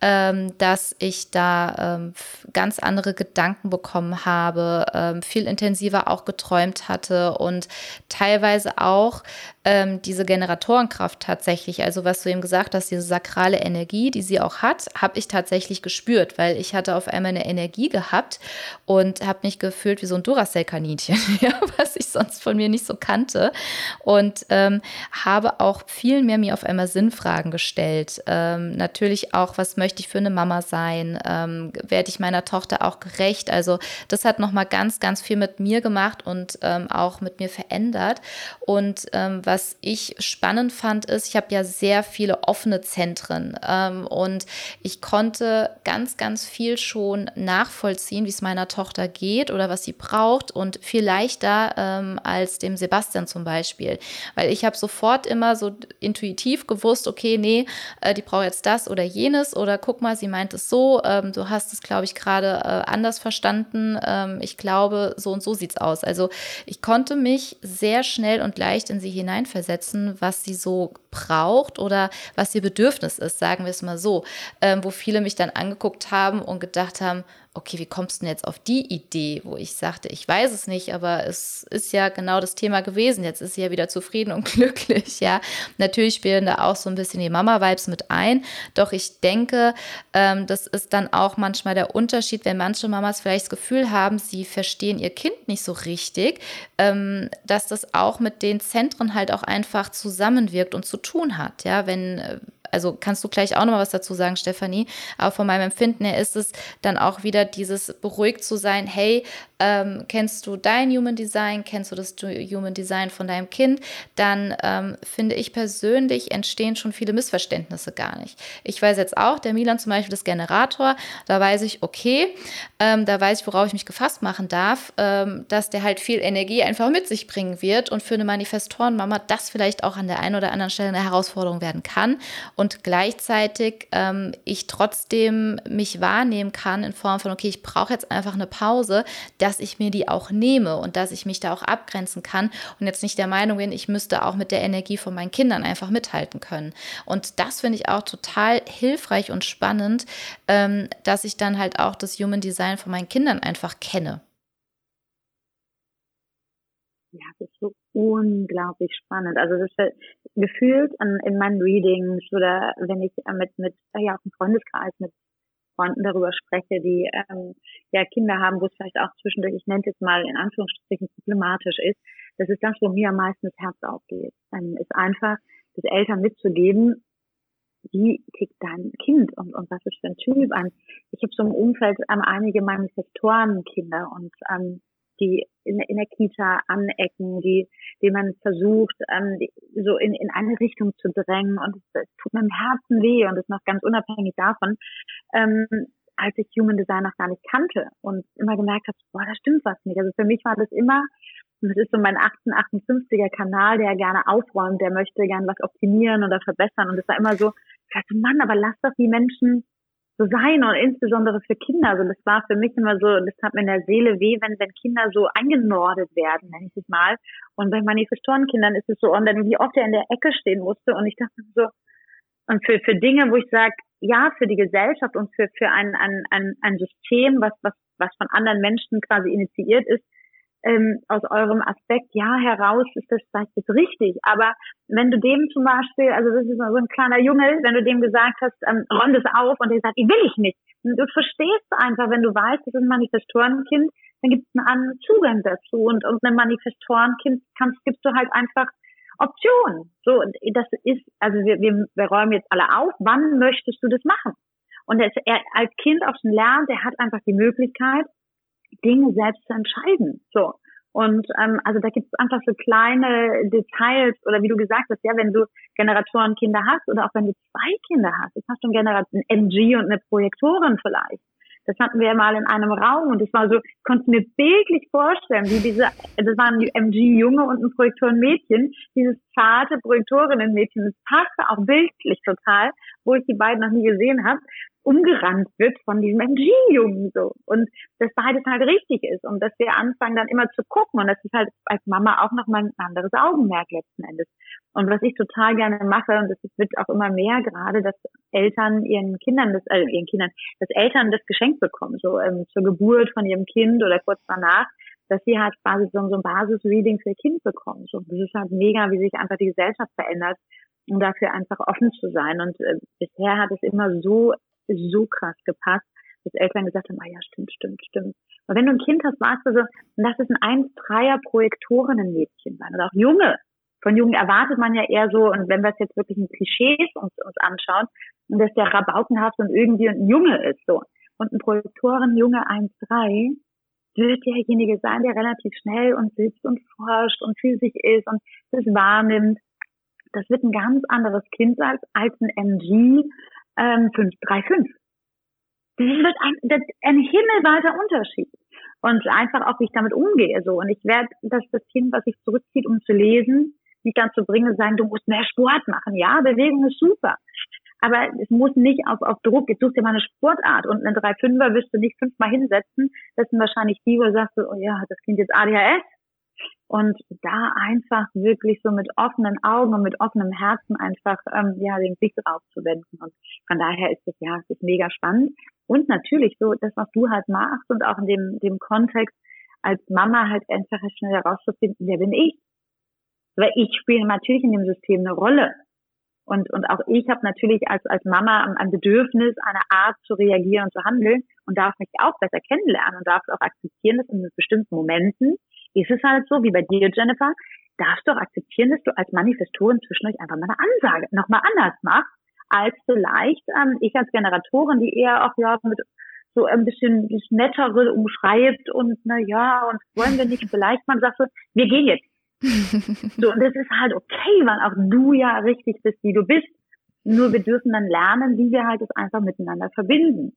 ähm, dass ich da ähm, ganz andere Gedanken bekommen habe, ähm, viel intensiver auch geträumt hatte und teilweise auch ähm, diese Generatorenkraft tatsächlich, also was du eben gesagt hast, diese sakrale Energie, die sie auch hat, habe ich tatsächlich gespürt, weil ich hatte auf einmal eine Energie gehabt und habe mich gefühlt wie so ein Duracell-Kaninchen, ja, was ich sonst von mir nicht so kannte. Und ähm, habe auch viel mehr mir auf einmal Sinnfragen gestellt. Ähm, natürlich auch, was möchte ich für eine Mama sein? Ähm, werde ich meiner Tochter auch gerecht? Also das hat nochmal ganz, ganz viel mit mir gemacht und ähm, auch mit mir verändert und was was ich spannend fand, ist, ich habe ja sehr viele offene Zentren ähm, und ich konnte ganz, ganz viel schon nachvollziehen, wie es meiner Tochter geht oder was sie braucht und viel leichter ähm, als dem Sebastian zum Beispiel, weil ich habe sofort immer so intuitiv gewusst, okay, nee, äh, die braucht jetzt das oder jenes oder guck mal, sie meint es so, ähm, du hast es, glaube ich, gerade äh, anders verstanden. Ähm, ich glaube, so und so sieht es aus. Also ich konnte mich sehr schnell und leicht in sie hinein hineinversetzen, was sie so braucht oder was ihr Bedürfnis ist, sagen wir es mal so, ähm, wo viele mich dann angeguckt haben und gedacht haben, okay, wie kommst du denn jetzt auf die Idee, wo ich sagte, ich weiß es nicht, aber es ist ja genau das Thema gewesen. Jetzt ist sie ja wieder zufrieden und glücklich, ja. Natürlich spielen da auch so ein bisschen die Mama-Vibes mit ein, doch ich denke, ähm, das ist dann auch manchmal der Unterschied, wenn manche Mamas vielleicht das Gefühl haben, sie verstehen ihr Kind nicht so richtig, ähm, dass das auch mit den Zentren halt auch einfach zusammenwirkt und zu tun hat, ja. Wenn also kannst du gleich auch noch mal was dazu sagen, Stefanie, aber von meinem Empfinden her ist es dann auch wieder dieses beruhigt zu sein, hey, ähm, kennst du dein Human Design, kennst du das Human Design von deinem Kind, dann ähm, finde ich persönlich entstehen schon viele Missverständnisse gar nicht. Ich weiß jetzt auch, der Milan zum Beispiel ist Generator, da weiß ich, okay, ähm, da weiß ich, worauf ich mich gefasst machen darf, ähm, dass der halt viel Energie einfach mit sich bringen wird und für eine Manifestorenmama das vielleicht auch an der einen oder anderen Stelle eine Herausforderung werden kann. Und gleichzeitig ähm, ich trotzdem mich wahrnehmen kann in Form von, okay, ich brauche jetzt einfach eine Pause, dass ich mir die auch nehme und dass ich mich da auch abgrenzen kann und jetzt nicht der Meinung bin, ich müsste auch mit der Energie von meinen Kindern einfach mithalten können. Und das finde ich auch total hilfreich und spannend, ähm, dass ich dann halt auch das Human Design von meinen Kindern einfach kenne. Ja, das ist so unglaublich spannend. Also das ist gefühlt in meinen Readings oder wenn ich mit, mit ja, auch im Freundeskreis mit Freunden darüber spreche, die ähm, ja Kinder haben, wo es vielleicht auch zwischendurch, ich nenne es mal in Anführungsstrichen problematisch ist, das ist das, wo mir am meisten das Herz aufgeht. Ähm, ist einfach, das Eltern mitzugeben, wie tickt dein Kind und, und was ist für ein Typ an. Ich habe so im Umfeld ähm, einige Manifestorenkinder und ähm, die in, in der Kita anecken, die, die man versucht, ähm, die, so in, in eine Richtung zu drängen. Und es, es tut meinem Herzen weh und ist noch ganz unabhängig davon, ähm, als ich Human Design noch gar nicht kannte und immer gemerkt habe, boah, da stimmt was nicht. Also für mich war das immer, und das ist so mein 1858er Kanal, der gerne aufräumt, der möchte gerne was optimieren oder verbessern. Und es war immer so, ich dachte, Mann, aber lass doch die Menschen so sein und insbesondere für Kinder. Also das war für mich immer so, das hat mir in der Seele weh, wenn, wenn Kinder so eingenordet werden, nenne ich es mal. Und bei Manifestorenkindern ist es so, und dann wie oft er in der Ecke stehen musste und ich dachte so, und für, für Dinge, wo ich sage, ja, für die Gesellschaft und für, für ein, ein, ein, ein System, was, was, was von anderen Menschen quasi initiiert ist, ähm, aus eurem Aspekt, ja, heraus ist das vielleicht jetzt richtig. Aber wenn du dem zum Beispiel, also das ist so ein kleiner Junge, wenn du dem gesagt hast, ähm, räum das auf und der sagt, die will ich nicht. Und du verstehst einfach, wenn du weißt, das ist ein Manifestorenkind, dann gibt es einen anderen Zugang dazu. Und, und einem Manifestorenkind kannst, gibst du halt einfach Optionen. So, das ist, also wir, wir, wir räumen jetzt alle auf, wann möchtest du das machen? Und er, er als Kind auch schon lernt, er hat einfach die Möglichkeit, Dinge selbst zu entscheiden. So. Und ähm, also da gibt es einfach so kleine Details oder wie du gesagt hast, ja, wenn du Generatorenkinder hast oder auch wenn du zwei Kinder hast, jetzt hast du ein MG und eine Projektorin vielleicht. Das hatten wir mal in einem Raum und das war so, ich konnte mir bildlich vorstellen, wie diese, das waren die MG-Junge und ein Projektoren-Mädchen, dieses zarte Projektorinnen-Mädchen, das passte auch bildlich total, wo ich die beiden noch nie gesehen habe, umgerannt wird von diesem MG-Jungen so. Und dass beides halt richtig ist und dass wir anfangen dann immer zu gucken und das ist halt als Mama auch nochmal ein anderes Augenmerk letzten Endes. Und was ich total gerne mache, und das wird auch immer mehr gerade, dass Eltern ihren Kindern das, äh, ihren Kindern, dass Eltern das Geschenk bekommen, so ähm, zur Geburt von ihrem Kind oder kurz danach, dass sie halt quasi so, ein Basis-Reading für Kind bekommen. So, das ist halt mega, wie sich einfach die Gesellschaft verändert, um dafür einfach offen zu sein. Und äh, bisher hat es immer so so krass gepasst, dass Eltern gesagt haben, ah ja, stimmt, stimmt, stimmt. Und wenn du ein Kind hast, weißt du so, lass es ein 1-3er Projektorinnen-Mädchen sein oder auch Junge. Von Jungen erwartet man ja eher so, und wenn wir es jetzt wirklich in Klischees uns, uns anschauen, dass der rabaukenhaft und irgendwie ein Junge ist, so. Und ein Projektoren-Junge 1-3 wird derjenige sein, der relativ schnell und sitzt und forscht und für sich ist und das wahrnimmt. Das wird ein ganz anderes Kind sein als ein MG, ähm, 5, 3, 5. Das wird ein, das ein himmelweiter Unterschied. Und einfach auch, wie ich damit umgehe, so. Und ich werde, dass das Kind, was sich zurückzieht, um zu lesen, nicht dann zu bringen, sagen, du musst mehr Sport machen. Ja, Bewegung ist super. Aber es muss nicht auf, auf Druck, jetzt suchst dir mal eine Sportart und einen 3-5er wirst du nicht fünfmal hinsetzen. Das sind wahrscheinlich die, wo du sagst, oh ja, das Kind jetzt ADHS und da einfach wirklich so mit offenen Augen und mit offenem Herzen einfach ähm, ja den Blick drauf zu wenden. Und von daher ist es ja, es ist mega spannend. Und natürlich so das, was du halt machst und auch in dem, dem Kontext als Mama halt einfach schnell herauszufinden, wer bin ich? Weil ich spiele natürlich in dem System eine Rolle. Und, und auch ich habe natürlich als, als Mama ein Bedürfnis, eine Art zu reagieren und zu handeln und darf mich auch besser kennenlernen und darf auch akzeptieren, dass in bestimmten Momenten ist es halt so, wie bei dir, Jennifer, darfst du auch akzeptieren, dass du als Manifestorin zwischendurch einfach mal eine Ansage nochmal anders machst, als vielleicht ähm, ich als Generatorin, die eher auch ja mit so ein bisschen das Nettere umschreibt und na ja, und wollen wir nicht vielleicht mal sagst so, wir gehen jetzt. so, und das ist halt okay, weil auch du ja richtig bist, wie du bist. Nur wir dürfen dann lernen, wie wir halt das einfach miteinander verbinden.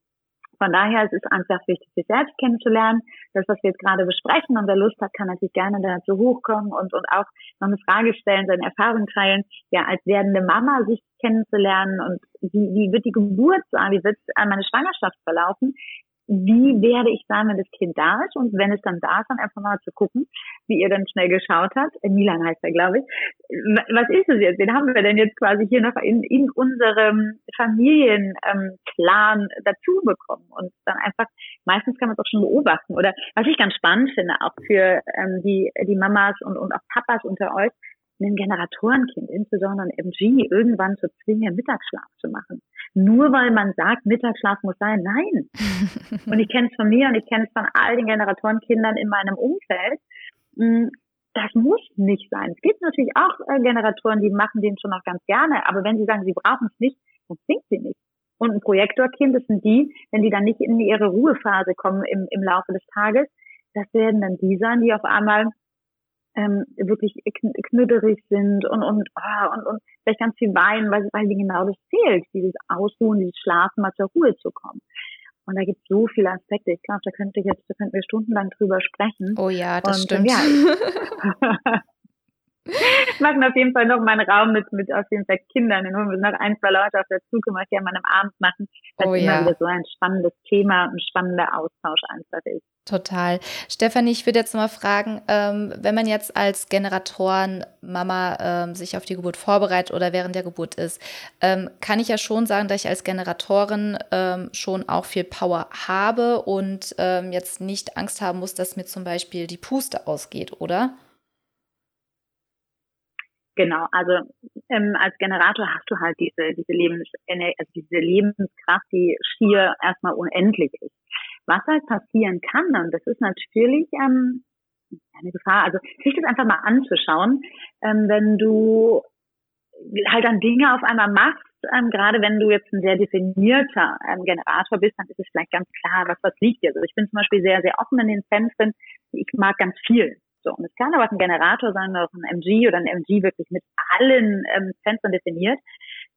Von daher ist es einfach wichtig, sich selbst kennenzulernen. Das, was wir jetzt gerade besprechen und wer Lust hat, kann natürlich gerne dazu hochkommen und, und auch noch eine Frage stellen, seine Erfahrungen teilen, ja, als werdende Mama sich kennenzulernen und wie, wie wird die Geburt sein, wie wird meine Schwangerschaft verlaufen, wie werde ich sein, wenn das Kind da ist und wenn es dann da ist, dann einfach mal zu gucken, wie ihr dann schnell geschaut habt. Äh, Milan heißt er, glaube ich. Was ist es jetzt? Den haben wir denn jetzt quasi hier noch in, in unserem Familienclan ähm, dazu bekommen und dann einfach, meistens kann man es auch schon beobachten. Oder was ich ganz spannend finde, auch für ähm, die, die Mamas und, und auch Papas unter euch, ein Generatorenkind, insbesondere ein MG, irgendwann zu zwingen, Mittagsschlaf zu machen. Nur weil man sagt, Mittagsschlaf muss sein. Nein. und ich kenne es von mir und ich kenne es von all den Generatorenkindern in meinem Umfeld. Mm, das muss nicht sein. Es gibt natürlich auch äh, Generatoren, die machen den schon noch ganz gerne. Aber wenn sie sagen, sie brauchen es nicht, dann zwingt sie nicht. Und ein Projektorkind, das sind die, wenn die dann nicht in ihre Ruhephase kommen im, im Laufe des Tages, das werden dann die sein, die auf einmal ähm, wirklich knütterig sind und und, ah, und und vielleicht ganz viel weinen, weil, weil ihnen genau das fehlt, dieses Ausruhen, dieses Schlafen, mal zur Ruhe zu kommen. Und da gibt es so viele Aspekte. Ich glaube, da könnte ich jetzt, da könnten wir stundenlang drüber sprechen. Oh ja, das und, stimmt. Ja, ich mache auf jeden Fall noch meinen Raum mit, mit auf jeden Fall Kindern. Dann holen wir noch ein, zwei Leute auf der Zukunft, die an einem Abend machen. Das oh, immer ja. wieder so ein spannendes Thema, ein spannender Austausch einfach ist. Total. Stefanie, ich würde jetzt mal fragen, ähm, wenn man jetzt als Generatoren-Mama ähm, sich auf die Geburt vorbereitet oder während der Geburt ist, ähm, kann ich ja schon sagen, dass ich als Generatorin ähm, schon auch viel Power habe und ähm, jetzt nicht Angst haben muss, dass mir zum Beispiel die Puste ausgeht, oder? Genau, also ähm, als Generator hast du halt diese, diese, Lebens also diese Lebenskraft, die schier erstmal unendlich ist. Was halt passieren kann, und das ist natürlich ähm, eine Gefahr, also sich das einfach mal anzuschauen, ähm, wenn du halt dann Dinge auf einmal machst, ähm, gerade wenn du jetzt ein sehr definierter ähm, Generator bist, dann ist es vielleicht ganz klar, was was liegt dir. Also ich bin zum Beispiel sehr, sehr offen in den Fenstern. Ich mag ganz viel. So, und es kann aber ein Generator sein oder auch ein MG oder ein MG wirklich mit allen ähm, Fenstern definiert,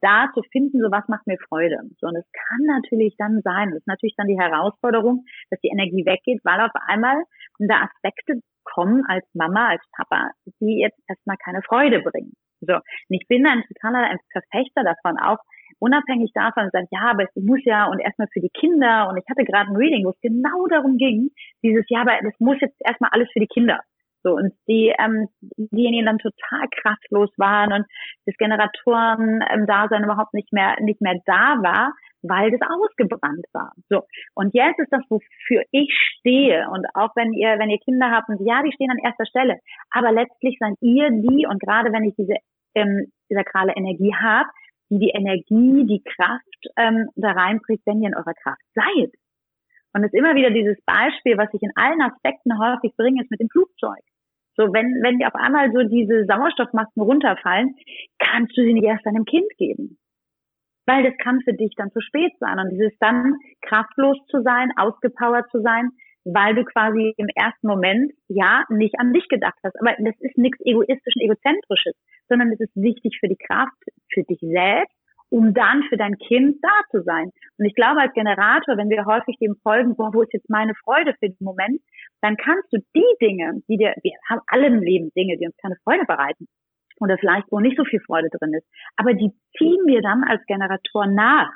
da zu finden, so was macht mir Freude. So, und es kann natürlich dann sein, das ist natürlich dann die Herausforderung, dass die Energie weggeht, weil auf einmal da Aspekte kommen als Mama, als Papa, die jetzt erstmal keine Freude bringen. So, und ich bin ein totaler ein Verfechter davon, auch unabhängig davon, sagt, ja, aber es muss ja und erstmal für die Kinder und ich hatte gerade ein Reading, wo es genau darum ging, dieses, ja, aber das muss jetzt erstmal alles für die Kinder. So, und die, ähm, diejenigen dann total kraftlos waren und das Generatoren-Dasein ähm, überhaupt nicht mehr, nicht mehr da war, weil das ausgebrannt war. So. Und jetzt ist das, wofür ich stehe. Und auch wenn ihr, wenn ihr Kinder habt, und ja, die stehen an erster Stelle. Aber letztlich seid ihr die, und gerade wenn ich diese ähm, sakrale Energie habe, die die Energie, die Kraft ähm, da reinbringt, wenn ihr in eurer Kraft seid. Und es ist immer wieder dieses Beispiel, was ich in allen Aspekten häufig bringe, ist mit dem Flugzeug. So, wenn, wenn auf einmal so diese Sauerstoffmasken runterfallen, kannst du sie nicht erst deinem Kind geben. Weil das kann für dich dann zu spät sein. Und dieses dann kraftlos zu sein, ausgepowert zu sein, weil du quasi im ersten Moment ja nicht an dich gedacht hast. Aber das ist nichts egoistisch und egozentrisches, sondern es ist wichtig für die Kraft, für dich selbst um dann für dein Kind da zu sein. Und ich glaube, als Generator, wenn wir häufig dem folgen, boah, wo ist jetzt meine Freude für den Moment, dann kannst du die Dinge, die dir, wir haben alle im Leben Dinge, die uns keine Freude bereiten oder vielleicht, wo nicht so viel Freude drin ist, aber die ziehen wir dann als Generator nach.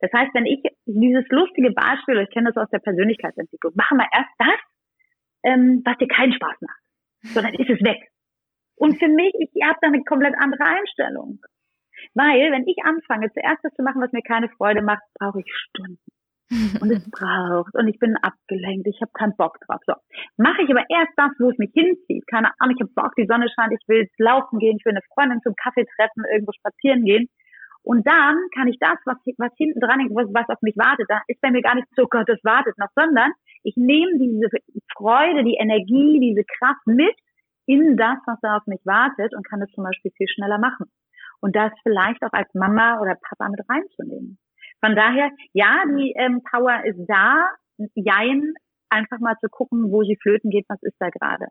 Das heißt, wenn ich dieses lustige Beispiel, ich kenne das aus der Persönlichkeitsentwicklung, machen wir erst das, ähm, was dir keinen Spaß macht, sondern ist es weg. Und für mich, ich habe da eine komplett andere Einstellung. Weil, wenn ich anfange, zuerst das zu machen, was mir keine Freude macht, brauche ich Stunden. Und es braucht. Und ich bin abgelenkt. Ich habe keinen Bock drauf. So. Mache ich aber erst das, wo es mich hinzieht. Keine Ahnung, ich habe Bock, die Sonne scheint, ich will laufen gehen, ich will eine Freundin zum Kaffee treffen, irgendwo spazieren gehen. Und dann kann ich das, was, was hinten dran ist, was, was auf mich wartet, da ist bei mir gar nicht so, Gott, das wartet noch, sondern ich nehme diese Freude, die Energie, diese Kraft mit in das, was da auf mich wartet und kann es zum Beispiel viel schneller machen. Und das vielleicht auch als Mama oder Papa mit reinzunehmen. Von daher, ja, die ähm, Power ist da, jein, einfach mal zu gucken, wo sie flöten geht, was ist da gerade.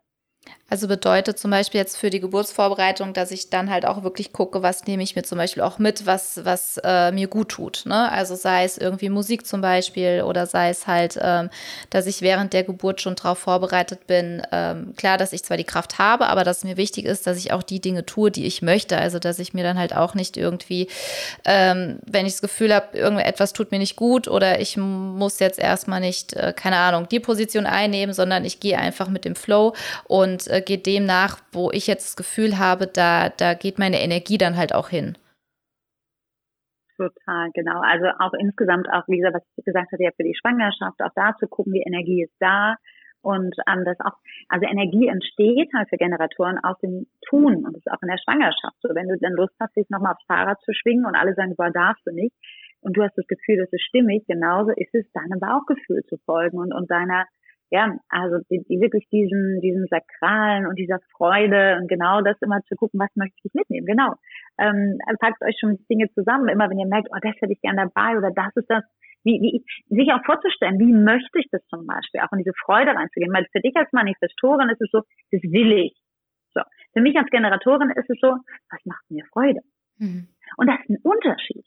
Also bedeutet zum Beispiel jetzt für die Geburtsvorbereitung, dass ich dann halt auch wirklich gucke, was nehme ich mir zum Beispiel auch mit, was, was äh, mir gut tut. Ne? Also sei es irgendwie Musik zum Beispiel oder sei es halt, ähm, dass ich während der Geburt schon darauf vorbereitet bin. Ähm, klar, dass ich zwar die Kraft habe, aber dass mir wichtig ist, dass ich auch die Dinge tue, die ich möchte. Also dass ich mir dann halt auch nicht irgendwie, ähm, wenn ich das Gefühl habe, irgendetwas tut mir nicht gut oder ich muss jetzt erstmal nicht, äh, keine Ahnung, die Position einnehmen, sondern ich gehe einfach mit dem Flow und äh, geht dem nach, wo ich jetzt das Gefühl habe, da, da geht meine Energie dann halt auch hin. Total, genau. Also auch insgesamt auch, wie gesagt, was ich gesagt hatte, ja für die Schwangerschaft, auch da zu gucken, die Energie ist da und ähm, das auch, also Energie entsteht halt für Generatoren aus dem Tun und das ist auch in der Schwangerschaft. So, wenn du dann Lust hast, dich nochmal aufs Fahrrad zu schwingen und alle sagen, boah, darfst du nicht und du hast das Gefühl, das ist stimmig, genauso ist es deinem Bauchgefühl zu folgen und, und deiner ja, also die, die wirklich diesen, diesen Sakralen und dieser Freude und genau das immer zu gucken, was möchte ich mitnehmen, genau. Ähm, packt euch schon Dinge zusammen, immer wenn ihr merkt, oh, das hätte ich gern dabei oder das ist das, wie, wie, sich auch vorzustellen, wie möchte ich das zum Beispiel, auch in diese Freude reinzugehen, weil für dich als Manifestorin ist es so, das will ich. So. Für mich als Generatorin ist es so, was macht mir Freude? Mhm. Und das ist ein Unterschied.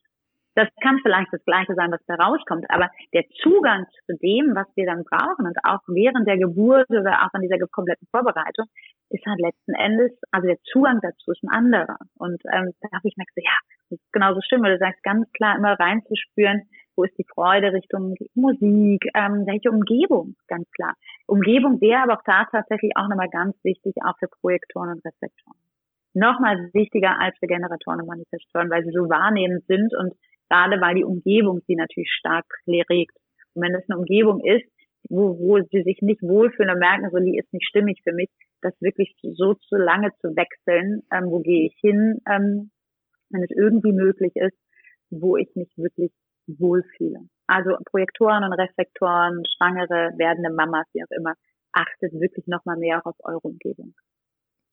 Das kann vielleicht das Gleiche sein, was da rauskommt, aber der Zugang zu dem, was wir dann brauchen und auch während der Geburt oder auch in dieser kompletten Vorbereitung, ist halt letzten Endes, also der Zugang dazu ist ein anderer. Und ähm, da habe ich gemerkt, ja, das ist genauso schön, weil du sagst ganz klar immer reinzuspüren, wo ist die Freude Richtung Musik, ähm, welche Umgebung, ganz klar. Umgebung wäre aber auch da tatsächlich auch nochmal ganz wichtig, auch für Projektoren und Reflektoren. Nochmal wichtiger als für Generatoren und Manifestoren, weil sie so wahrnehmend sind und gerade weil die Umgebung sie natürlich stark regt. Und wenn es eine Umgebung ist, wo, wo sie sich nicht wohlfühlen und merken, so die ist nicht stimmig für mich, das wirklich so zu lange zu wechseln, ähm, wo gehe ich hin, ähm, wenn es irgendwie möglich ist, wo ich mich wirklich wohlfühle. Also Projektoren und Reflektoren, Schwangere, werdende Mamas, wie auch immer, achtet wirklich nochmal mehr auf eure Umgebung.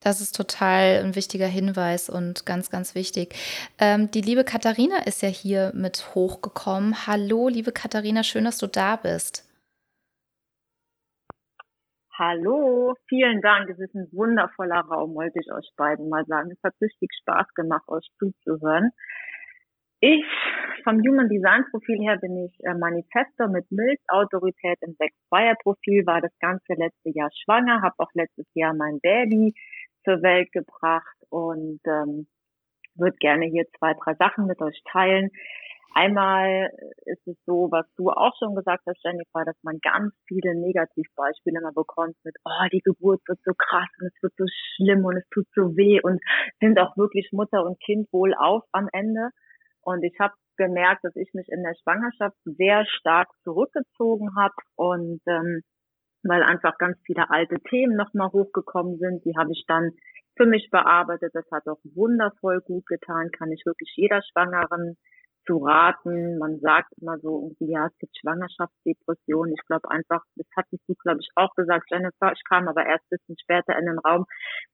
Das ist total ein wichtiger Hinweis und ganz, ganz wichtig. Ähm, die liebe Katharina ist ja hier mit hochgekommen. Hallo, liebe Katharina, schön, dass du da bist. Hallo, vielen Dank. Es ist ein wundervoller Raum, wollte ich euch beiden mal sagen. Es hat richtig Spaß gemacht, euch zuzuhören. Ich, vom Human Design Profil her, bin ich äh, Manifestor mit Milzautorität im 6-2er Profil, war das ganze letzte Jahr schwanger, habe auch letztes Jahr mein Baby zur Welt gebracht und ähm, würde gerne hier zwei, drei Sachen mit euch teilen. Einmal ist es so, was du auch schon gesagt hast, Jennifer, dass man ganz viele Negativbeispiele immer bekommt mit, oh, die Geburt wird so krass und es wird so schlimm und es tut so weh und sind auch wirklich Mutter und Kind wohl auf am Ende. Und ich habe gemerkt, dass ich mich in der Schwangerschaft sehr stark zurückgezogen habe und ähm, weil einfach ganz viele alte Themen nochmal hochgekommen sind. Die habe ich dann für mich bearbeitet. Das hat auch wundervoll gut getan, kann ich wirklich jeder Schwangeren zu raten. Man sagt immer so irgendwie, ja, es gibt Schwangerschaftsdepressionen. Ich glaube einfach, das hattest du, glaube ich, auch gesagt, Jennifer. Ich kam aber erst ein bisschen später in den Raum,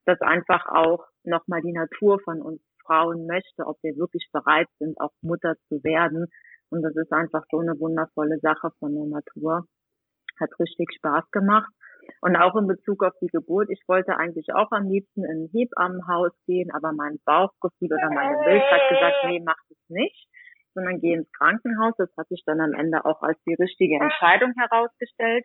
dass einfach auch nochmal die Natur von uns Frauen möchte, ob wir wirklich bereit sind, auch Mutter zu werden. Und das ist einfach so eine wundervolle Sache von der Natur hat richtig Spaß gemacht. Und auch in Bezug auf die Geburt, ich wollte eigentlich auch am liebsten in ein Hebammenhaus gehen, aber mein Bauchgefühl oder meine Milch hat gesagt, nee, mach das nicht, sondern geh ins Krankenhaus. Das hat sich dann am Ende auch als die richtige Entscheidung herausgestellt.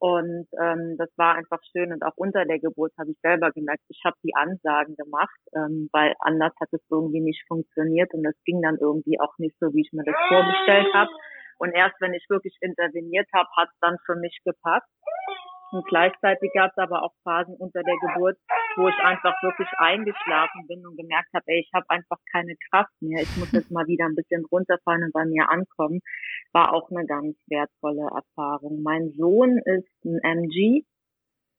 Und ähm, das war einfach schön. Und auch unter der Geburt habe ich selber gemerkt, ich habe die Ansagen gemacht, ähm, weil anders hat es irgendwie nicht funktioniert und das ging dann irgendwie auch nicht so, wie ich mir das vorgestellt habe. Und erst wenn ich wirklich interveniert habe, hat es dann für mich gepasst. Und gleichzeitig gab es aber auch Phasen unter der Geburt, wo ich einfach wirklich eingeschlafen bin und gemerkt habe, ey, ich habe einfach keine Kraft mehr. Ich muss jetzt mal wieder ein bisschen runterfallen und bei mir ankommen. War auch eine ganz wertvolle Erfahrung. Mein Sohn ist ein MG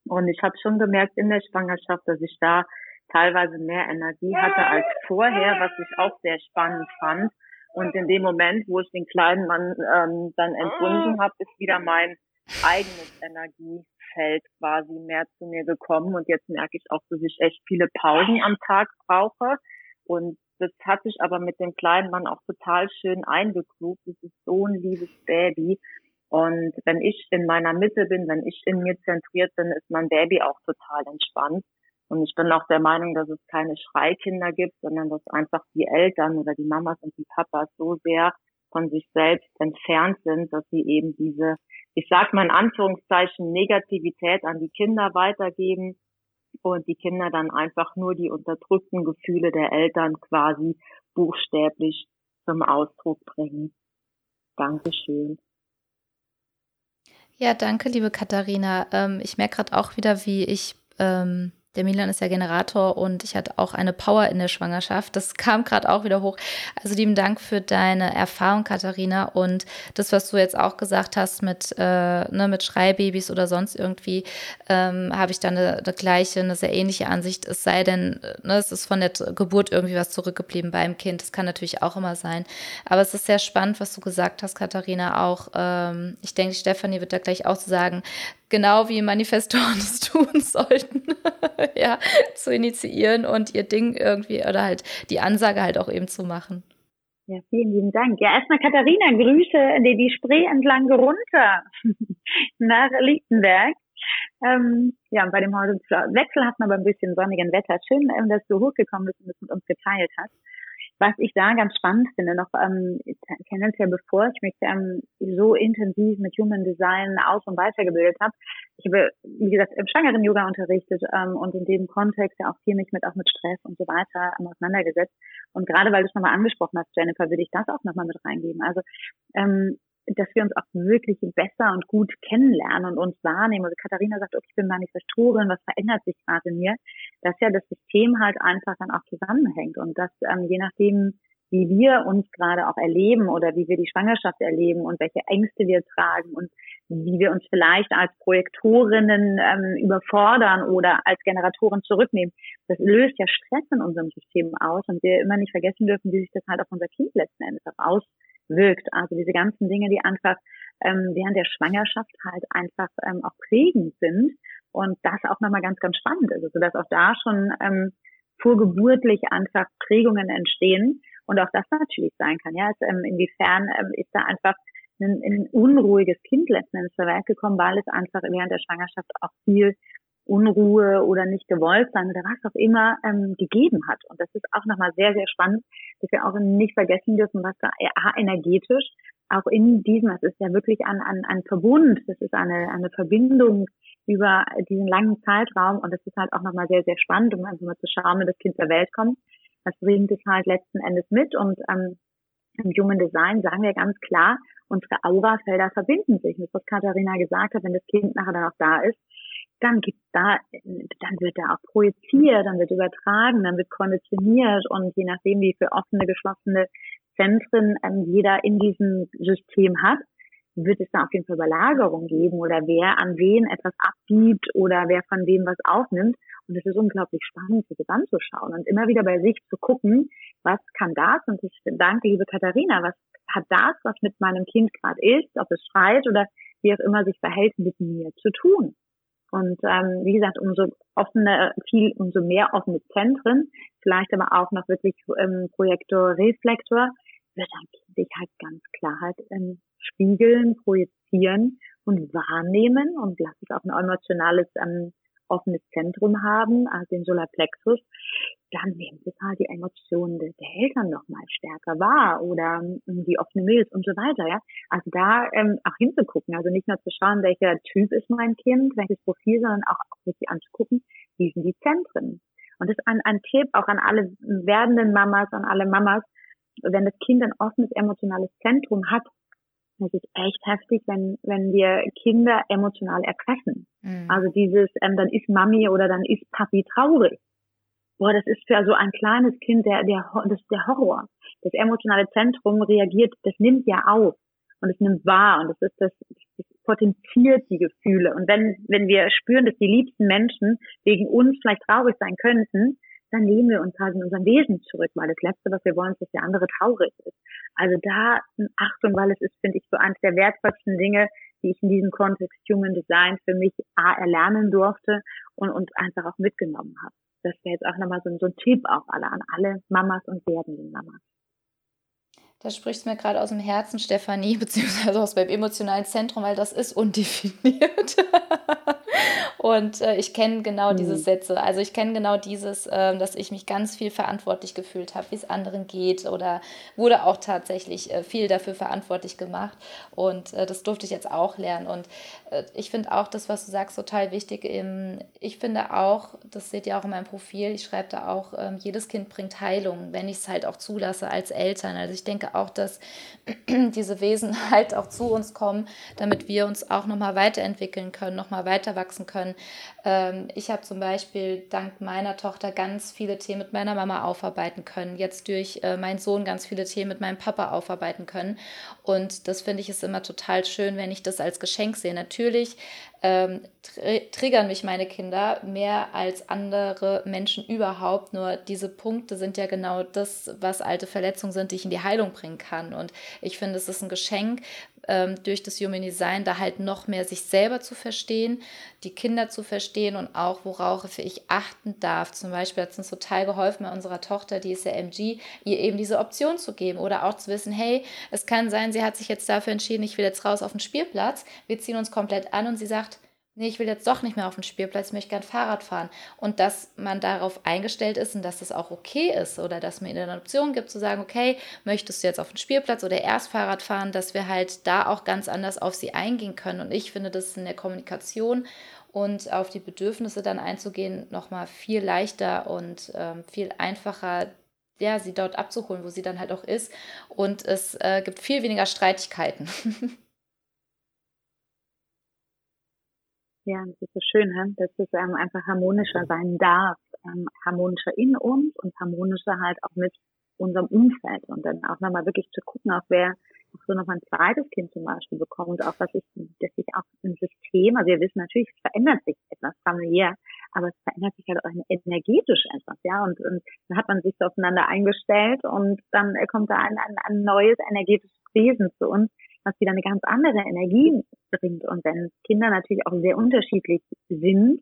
und ich habe schon gemerkt in der Schwangerschaft, dass ich da teilweise mehr Energie hatte als vorher, was ich auch sehr spannend fand. Und in dem Moment, wo ich den kleinen Mann ähm, dann entbunden habe, ist wieder mein eigenes Energiefeld quasi mehr zu mir gekommen. Und jetzt merke ich auch, dass ich echt viele Pausen am Tag brauche. Und das hat sich aber mit dem kleinen Mann auch total schön eingegruft. Das ist so ein liebes Baby. Und wenn ich in meiner Mitte bin, wenn ich in mir zentriert bin, ist mein Baby auch total entspannt. Und ich bin auch der Meinung, dass es keine Schreikinder gibt, sondern dass einfach die Eltern oder die Mamas und die Papas so sehr von sich selbst entfernt sind, dass sie eben diese, ich sag mal in Anführungszeichen, Negativität an die Kinder weitergeben und die Kinder dann einfach nur die unterdrückten Gefühle der Eltern quasi buchstäblich zum Ausdruck bringen. Dankeschön. Ja, danke, liebe Katharina. Ähm, ich merke gerade auch wieder, wie ich ähm, der Milan ist ja Generator und ich hatte auch eine Power in der Schwangerschaft. Das kam gerade auch wieder hoch. Also lieben Dank für deine Erfahrung, Katharina. Und das, was du jetzt auch gesagt hast mit, äh, ne, mit Schreibabys oder sonst irgendwie, ähm, habe ich da eine, eine, gleiche, eine sehr ähnliche Ansicht. Es sei denn, ne, es ist von der Geburt irgendwie was zurückgeblieben beim Kind. Das kann natürlich auch immer sein. Aber es ist sehr spannend, was du gesagt hast, Katharina. Auch, ähm, ich denke, Stefanie wird da gleich auch sagen, genau wie Manifestoren es tun sollten, ja, zu initiieren und ihr Ding irgendwie oder halt die Ansage halt auch eben zu machen. Ja, vielen lieben Dank. Ja, erstmal Katharina, Grüße die, die Spree entlang runter nach Lichtenberg. Ähm, ja, bei dem Wechsel hat man aber ein bisschen sonnigen Wetter. Schön, dass du hochgekommen bist und das mit uns geteilt hast. Was ich da ganz spannend finde, noch ähm, tendenziell bevor ich mich ähm, so intensiv mit Human Design aus- und weitergebildet habe, ich habe, wie gesagt, im schwangeren Yoga unterrichtet ähm, und in dem Kontext ja auch viel mich mit auch mit Stress und so weiter ähm, auseinandergesetzt. Und gerade weil du es nochmal angesprochen hast, Jennifer, würde ich das auch nochmal mit reingeben. Also ähm, dass wir uns auch wirklich besser und gut kennenlernen und uns wahrnehmen. Also Katharina sagt, okay, ich bin Manifestorin, was verändert sich gerade in mir? Dass ja das System halt einfach dann auch zusammenhängt und dass ähm, je nachdem, wie wir uns gerade auch erleben oder wie wir die Schwangerschaft erleben und welche Ängste wir tragen und wie wir uns vielleicht als Projektorinnen ähm, überfordern oder als Generatoren zurücknehmen. Das löst ja Stress in unserem System aus und wir immer nicht vergessen dürfen, wie sich das halt auf unser Kind letzten Endes auch aus wirkt. Also diese ganzen Dinge, die einfach ähm, während der Schwangerschaft halt einfach ähm, auch prägend sind und das auch nochmal ganz, ganz spannend ist, also dass auch da schon ähm, vorgeburtlich einfach Prägungen entstehen und auch das natürlich sein kann. Ja, also, ähm, inwiefern ähm, ist da einfach ein, ein unruhiges Kind letzten Endes zur Welt gekommen, weil es einfach während der Schwangerschaft auch viel Unruhe oder nicht gewollt sein oder was auch immer ähm, gegeben hat. Und das ist auch nochmal sehr, sehr spannend, dass wir auch nicht vergessen dürfen, was da energetisch auch in diesem, das ist ja wirklich ein, ein, ein Verbund, das ist eine, eine Verbindung über diesen langen Zeitraum und das ist halt auch nochmal sehr, sehr spannend, um einfach mal zu schauen, wenn das Kind zur Welt kommt. Das bringt es halt letzten Endes mit und ähm, im Human Design sagen wir ganz klar, unsere Aurafelder verbinden sich. Das, was Katharina gesagt hat, wenn das Kind nachher dann auch da ist, dann gibt's da, dann wird da auch projiziert, dann wird übertragen, dann wird konditioniert und je nachdem, wie viele offene, geschlossene Zentren ähm, jeder in diesem System hat, wird es da auf jeden Fall Überlagerung geben oder wer an wen etwas abgibt oder wer von wem was aufnimmt. Und es ist unglaublich spannend, sich das anzuschauen und immer wieder bei sich zu gucken, was kann das? Und ich danke, liebe Katharina, was hat das, was mit meinem Kind gerade ist, ob es schreit oder wie auch immer sich verhält, mit mir zu tun? Und ähm, wie gesagt, umso offener, viel, umso mehr offene Zentren, vielleicht aber auch noch wirklich ähm, Projektor, Reflektor, wird Kind sich halt ganz klar halt ähm, spiegeln, projizieren und wahrnehmen und lass es auch ein emotionales ähm, offenes Zentrum haben, also den Solarplexus, dann nehmen sie halt die Emotionen der Eltern noch mal stärker wahr oder ähm, die offene Milz und so weiter, ja. Also da ähm, auch hinzugucken, also nicht nur zu schauen, welcher Typ ist mein Kind, welches Profil, sondern auch, auch wirklich anzugucken, wie sind die Zentren. Und das ist ein, ein Tipp auch an alle werdenden Mamas, an alle Mamas, wenn das Kind ein offenes emotionales Zentrum hat, es ist echt heftig, wenn, wenn wir Kinder emotional erpressen. Mhm. Also dieses, ähm, dann ist Mami oder dann ist Papi traurig. Boah, das ist für so ein kleines Kind der, der, das ist der Horror. Das emotionale Zentrum reagiert, das nimmt ja auf und es nimmt wahr und das ist das, das potenziert die Gefühle. Und wenn, wenn wir spüren, dass die liebsten Menschen wegen uns vielleicht traurig sein könnten, dann nehmen wir uns halt in unserem Wesen zurück, weil das Letzte, was wir wollen, ist, dass der andere traurig ist. Also da Achtung, weil es ist, finde ich, so eines der wertvollsten Dinge, die ich in diesem Kontext Human Design für mich A, erlernen durfte und, und einfach auch mitgenommen habe. das wäre jetzt auch nochmal so, so ein Tipp auch alle an alle Mamas und werdenden Mamas. Da sprichst du mir gerade aus dem Herzen, Stefanie, beziehungsweise aus meinem emotionalen Zentrum, weil das ist undefiniert. Und äh, ich kenne genau mhm. diese Sätze. Also ich kenne genau dieses, äh, dass ich mich ganz viel verantwortlich gefühlt habe, wie es anderen geht oder wurde auch tatsächlich äh, viel dafür verantwortlich gemacht. Und äh, das durfte ich jetzt auch lernen. Und äh, ich finde auch das, was du sagst, total wichtig. Im, ich finde auch, das seht ihr auch in meinem Profil, ich schreibe da auch, ähm, jedes Kind bringt Heilung, wenn ich es halt auch zulasse als Eltern. Also ich denke auch, dass diese Wesen halt auch zu uns kommen, damit wir uns auch nochmal weiterentwickeln können, nochmal weiter wachsen können. Ähm, ich habe zum Beispiel dank meiner Tochter ganz viele Themen mit meiner Mama aufarbeiten können, jetzt durch äh, meinen Sohn ganz viele Themen mit meinem Papa aufarbeiten können. Und das finde ich ist immer total schön, wenn ich das als Geschenk sehe. Natürlich ähm, tr triggern mich meine Kinder mehr als andere Menschen überhaupt. Nur diese Punkte sind ja genau das, was alte Verletzungen sind, die ich in die Heilung bringen kann. Und ich finde, es ist ein Geschenk, ähm, durch das Human Design da halt noch mehr sich selber zu verstehen, die Kinder zu verstehen und auch worauf ich achten darf. Zum Beispiel hat es uns total geholfen bei unserer Tochter, die ist ja MG, ihr eben diese Option zu geben oder auch zu wissen, hey, es kann sein, sie hat sich jetzt dafür entschieden, ich will jetzt raus auf den Spielplatz, wir ziehen uns komplett an und sie sagt, nee, ich will jetzt doch nicht mehr auf den Spielplatz, ich möchte gern Fahrrad fahren. Und dass man darauf eingestellt ist und dass das auch okay ist oder dass man ihnen eine Option gibt zu sagen, okay, möchtest du jetzt auf den Spielplatz oder erst Fahrrad fahren, dass wir halt da auch ganz anders auf sie eingehen können. Und ich finde das in der Kommunikation und auf die Bedürfnisse dann einzugehen nochmal viel leichter und ähm, viel einfacher, ja, sie dort abzuholen, wo sie dann halt auch ist. Und es äh, gibt viel weniger Streitigkeiten. Ja, das ist so schön, dass es ähm, einfach harmonischer sein darf. Ähm, harmonischer in uns und harmonischer halt auch mit unserem Umfeld. Und dann auch nochmal wirklich zu gucken, auch wer auch so nochmal ein zweites Kind zum Beispiel bekommt, auch was ist, dass sich auch ein System, also wir wissen natürlich, es verändert sich etwas familiär, aber es verändert sich halt auch energetisch etwas, ja, und, und dann hat man sich so aufeinander eingestellt und dann kommt da ein, ein, ein neues energetisches Wesen zu uns, was wieder eine ganz andere Energie bringt. Und wenn Kinder natürlich auch sehr unterschiedlich sind,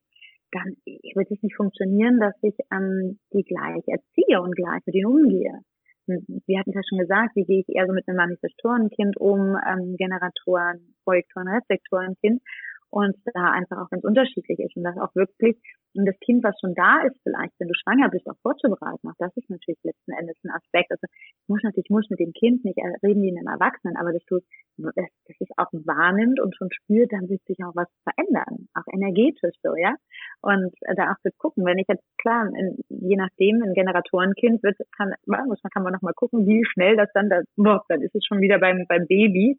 dann wird es nicht funktionieren, dass ich ähm, die gleich erziehe und gleich mit ihnen umgehe. Wir hatten ja schon gesagt, wie gehe ich eher so mit einem Manifestorenkind um, ähm, Generatoren, Projektoren, Reflektorenkind und da einfach auch, es unterschiedlich ist und das auch wirklich, und das Kind, was schon da ist, vielleicht, wenn du schwanger bist, auch vorzubereiten, auch das ist natürlich letzten Endes ein Aspekt. Also ich muss natürlich, ich muss mit dem Kind nicht reden wie einem Erwachsenen, aber dass du das, das es auch wahrnimmt und schon spürt, dann wird sich auch was verändern, auch energetisch so, ja. Und da auch zu gucken, wenn ich jetzt, klar, in, je nachdem, ein Generatorenkind wird, kann, muss man, kann man noch mal gucken, wie schnell das dann, da, boah, dann ist es schon wieder beim, beim Baby.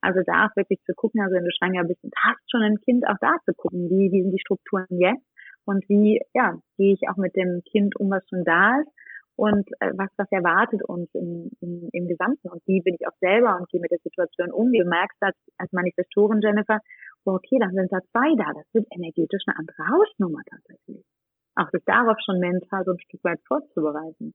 Also da auch wirklich zu gucken, also wenn du schwanger bist und hast schon ein Kind, auch da zu gucken, wie, wie sind die Strukturen jetzt und wie, ja, gehe ich auch mit dem Kind um, was schon da ist und äh, was, was erwartet uns im, im, im Gesamten und wie bin ich auch selber und gehe mit der Situation um. Du merkst das als Manifestorin, Jennifer, oh, okay, dann sind da zwei da, das wird energetisch eine andere Hausnummer tatsächlich. Auch sich darauf schon mental so ein Stück weit vorzubereiten.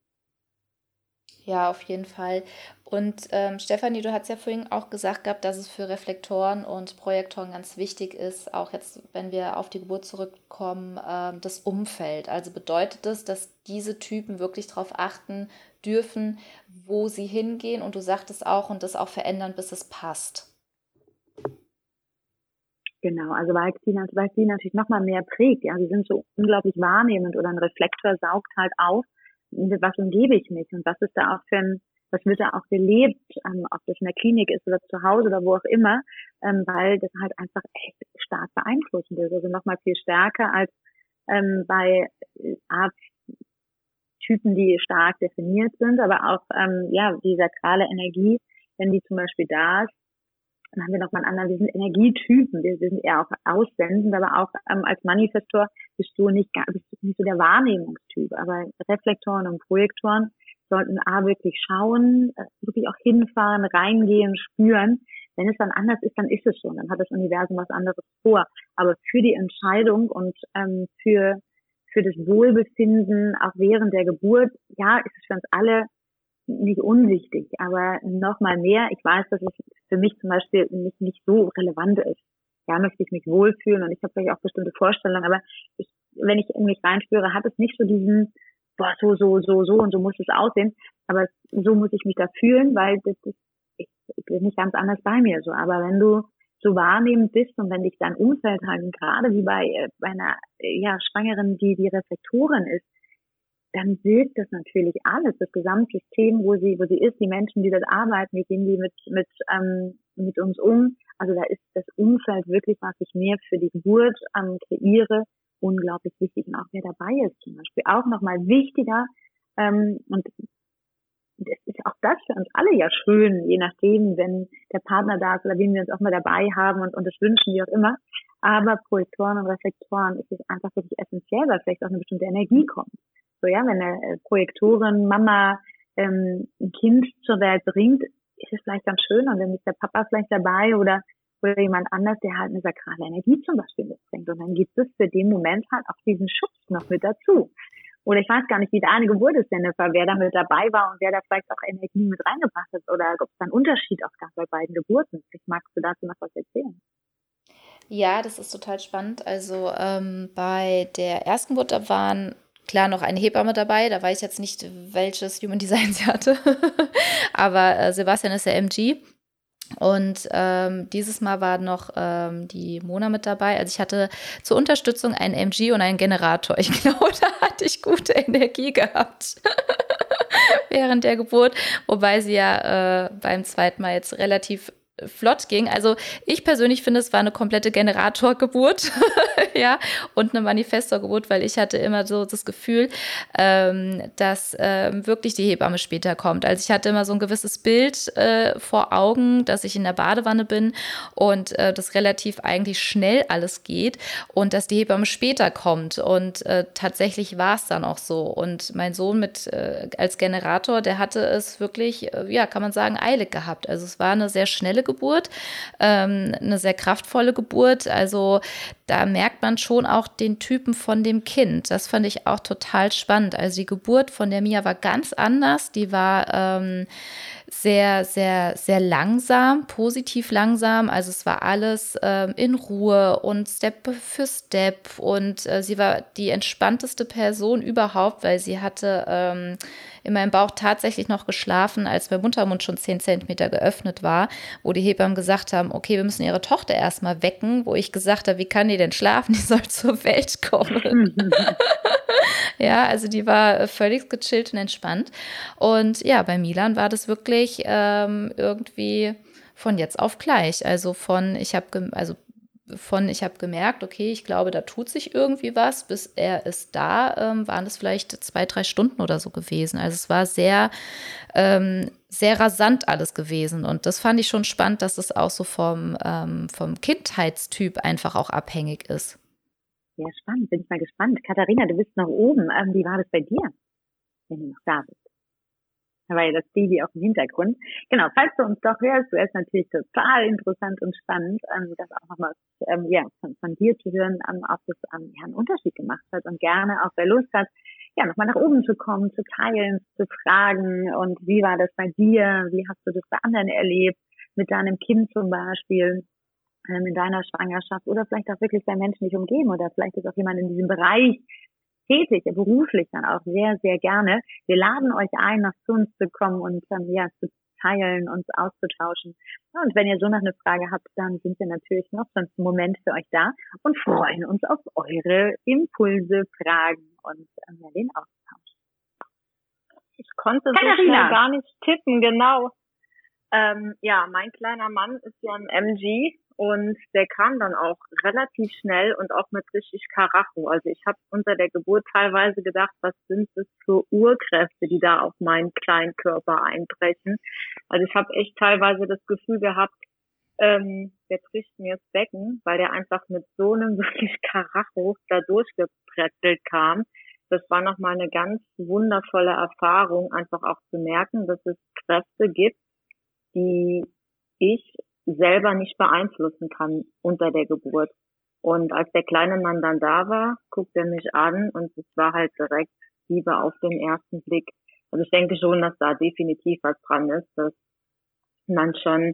Ja, auf jeden Fall. Und ähm, Stefanie, du hast ja vorhin auch gesagt gehabt, dass es für Reflektoren und Projektoren ganz wichtig ist, auch jetzt, wenn wir auf die Geburt zurückkommen, ähm, das Umfeld. Also bedeutet das, dass diese Typen wirklich darauf achten dürfen, wo sie hingehen und du sagtest auch und das auch verändern, bis es passt. Genau, also weil weil die natürlich nochmal mehr prägt. Ja, sie sind so unglaublich wahrnehmend oder ein Reflektor saugt halt auf, was umgebe ich mich und was ist da auch für ein, was wird da auch gelebt, ähm, ob das in der Klinik ist oder zu Hause oder wo auch immer, ähm, weil das halt einfach echt stark beeinflussend ist. Also nochmal viel stärker als ähm, bei äh, Typen, die stark definiert sind, aber auch ähm, ja die sakrale Energie, wenn die zum Beispiel da ist, dann haben wir nochmal einen anderen, wir sind Energietypen, wir sind eher auch aussendend, aber auch ähm, als Manifestor bist du nicht, bist du nicht so der Wahrnehmungstyp. Aber Reflektoren und Projektoren sollten A wirklich schauen, äh, wirklich auch hinfahren, reingehen, spüren. Wenn es dann anders ist, dann ist es schon. Dann hat das Universum was anderes vor. Aber für die Entscheidung und ähm, für, für das Wohlbefinden, auch während der Geburt, ja, ist es für uns alle nicht unwichtig, aber noch mal mehr. Ich weiß, dass es für mich zum Beispiel nicht, nicht so relevant ist. Ja, möchte ich mich wohlfühlen und ich habe vielleicht auch bestimmte Vorstellungen, aber ich wenn ich in mich reinspüre, hat es nicht so diesen, boah, so, so, so, so und so muss es aussehen. Aber so muss ich mich da fühlen, weil das ist, ich, ich bin nicht ganz anders bei mir so. Aber wenn du so wahrnehmend bist und wenn dich dein Umfeld halt gerade wie bei, äh, bei einer ja, Schwangeren, die die Reflektorin ist, dann wirkt das natürlich alles, das Gesamtsystem, wo sie, wo sie ist, die Menschen, die dort arbeiten, wie gehen die mit, mit, ähm, mit uns um. Also da ist das Umfeld wirklich, was ich mehr für die Geburt ähm, kreiere, unglaublich wichtig und auch wer dabei ist zum Beispiel. Auch nochmal wichtiger, ähm, und das ist auch das für uns alle ja schön, je nachdem, wenn der Partner da ist oder wen wir uns auch mal dabei haben und, und das wünschen, wie auch immer. Aber Projektoren und Reflektoren ist es einfach wirklich essentiell, weil vielleicht auch eine bestimmte Energie kommt. So ja, wenn eine äh, Projektorin, Mama, ähm, ein Kind zur Welt bringt, ist es vielleicht ganz schön und dann ist der Papa vielleicht dabei oder oder jemand anders, der halt eine sakrale Energie zum Beispiel mitbringt. Und dann gibt es für den Moment halt auch diesen Schutz noch mit dazu. Oder ich weiß gar nicht, wie deine Geburt ist, Jennifer, wer da mit dabei war und wer da vielleicht auch Energie mit reingebracht hat oder ob es da einen Unterschied auch gab bei beiden Geburten. Ich magst du dazu noch was erzählen? Ja, das ist total spannend. Also ähm, bei der ersten Geburt da waren klar noch eine Hebamme dabei. Da weiß ich jetzt nicht, welches Human Design sie hatte. Aber äh, Sebastian ist der MG. Und ähm, dieses Mal war noch ähm, die Mona mit dabei. Also ich hatte zur Unterstützung einen MG und einen Generator. Ich glaube, da hatte ich gute Energie gehabt während der Geburt, wobei sie ja äh, beim zweiten Mal jetzt relativ flott ging. Also ich persönlich finde, es war eine komplette Generatorgeburt, ja, und eine Manifestorgeburt, weil ich hatte immer so das Gefühl, ähm, dass ähm, wirklich die Hebamme später kommt. Also ich hatte immer so ein gewisses Bild äh, vor Augen, dass ich in der Badewanne bin und äh, das relativ eigentlich schnell alles geht und dass die Hebamme später kommt. Und äh, tatsächlich war es dann auch so. Und mein Sohn mit äh, als Generator, der hatte es wirklich, äh, ja, kann man sagen, eilig gehabt. Also es war eine sehr schnelle Geburt, ähm, eine sehr kraftvolle Geburt. Also da merkt man schon auch den Typen von dem Kind. Das fand ich auch total spannend. Also die Geburt von der Mia war ganz anders. Die war ähm, sehr, sehr, sehr langsam, positiv langsam. Also es war alles ähm, in Ruhe und Step für Step. Und äh, sie war die entspannteste Person überhaupt, weil sie hatte ähm, in meinem Bauch tatsächlich noch geschlafen, als mein Muttermund schon 10 Zentimeter geöffnet war, wo die Hebammen gesagt haben, okay, wir müssen ihre Tochter erstmal wecken, wo ich gesagt habe, wie kann die denn schlafen? Die soll zur Welt kommen. ja, also die war völlig gechillt und entspannt. Und ja, bei Milan war das wirklich ähm, irgendwie von jetzt auf gleich. Also von, ich habe, also von ich habe gemerkt, okay, ich glaube, da tut sich irgendwie was, bis er ist da, ähm, waren es vielleicht zwei, drei Stunden oder so gewesen. Also es war sehr, ähm, sehr rasant alles gewesen. Und das fand ich schon spannend, dass es auch so vom, ähm, vom Kindheitstyp einfach auch abhängig ist. Ja, spannend, bin ich mal gespannt. Katharina, du bist noch oben. Ähm, wie war das bei dir, wenn du noch da bist? Ja das Baby auch im Hintergrund. Genau, falls du uns doch hörst, du ist natürlich total interessant und spannend, ähm, das auch nochmal ähm, ja, von, von dir zu hören, ähm, ob das ähm, ja, einen Unterschied gemacht hat und gerne auch wer Lust hat, ja, nochmal nach oben zu kommen, zu teilen, zu fragen und wie war das bei dir, wie hast du das bei anderen erlebt, mit deinem Kind zum Beispiel, ähm, in deiner Schwangerschaft oder vielleicht auch wirklich bei Menschen dich umgeben oder vielleicht ist auch jemand in diesem Bereich tätig, beruflich dann auch sehr, sehr gerne. Wir laden euch ein, nach zu uns zu kommen und ähm, ja, zu teilen, uns auszutauschen. Und wenn ihr so noch eine Frage habt, dann sind wir natürlich noch so einen Moment für euch da und freuen uns auf eure Impulse, Fragen und ähm, ja, den Austausch. Ich konnte so schnell gar nicht tippen, genau. Ähm, ja, mein kleiner Mann ist ja ein MG und der kam dann auch relativ schnell und auch mit richtig Karacho. Also ich habe unter der Geburt teilweise gedacht, was sind das für Urkräfte, die da auf meinen kleinen Körper einbrechen. Also ich habe echt teilweise das Gefühl gehabt, ähm, der bricht mir das Becken, weil der einfach mit so einem wirklich Karacho da durchgepretzelt kam. Das war nochmal eine ganz wundervolle Erfahrung, einfach auch zu merken, dass es Kräfte gibt, die ich selber nicht beeinflussen kann unter der Geburt. Und als der kleine Mann dann da war, guckte er mich an und es war halt direkt Liebe auf den ersten Blick. Also ich denke schon, dass da definitiv was dran ist, dass man schon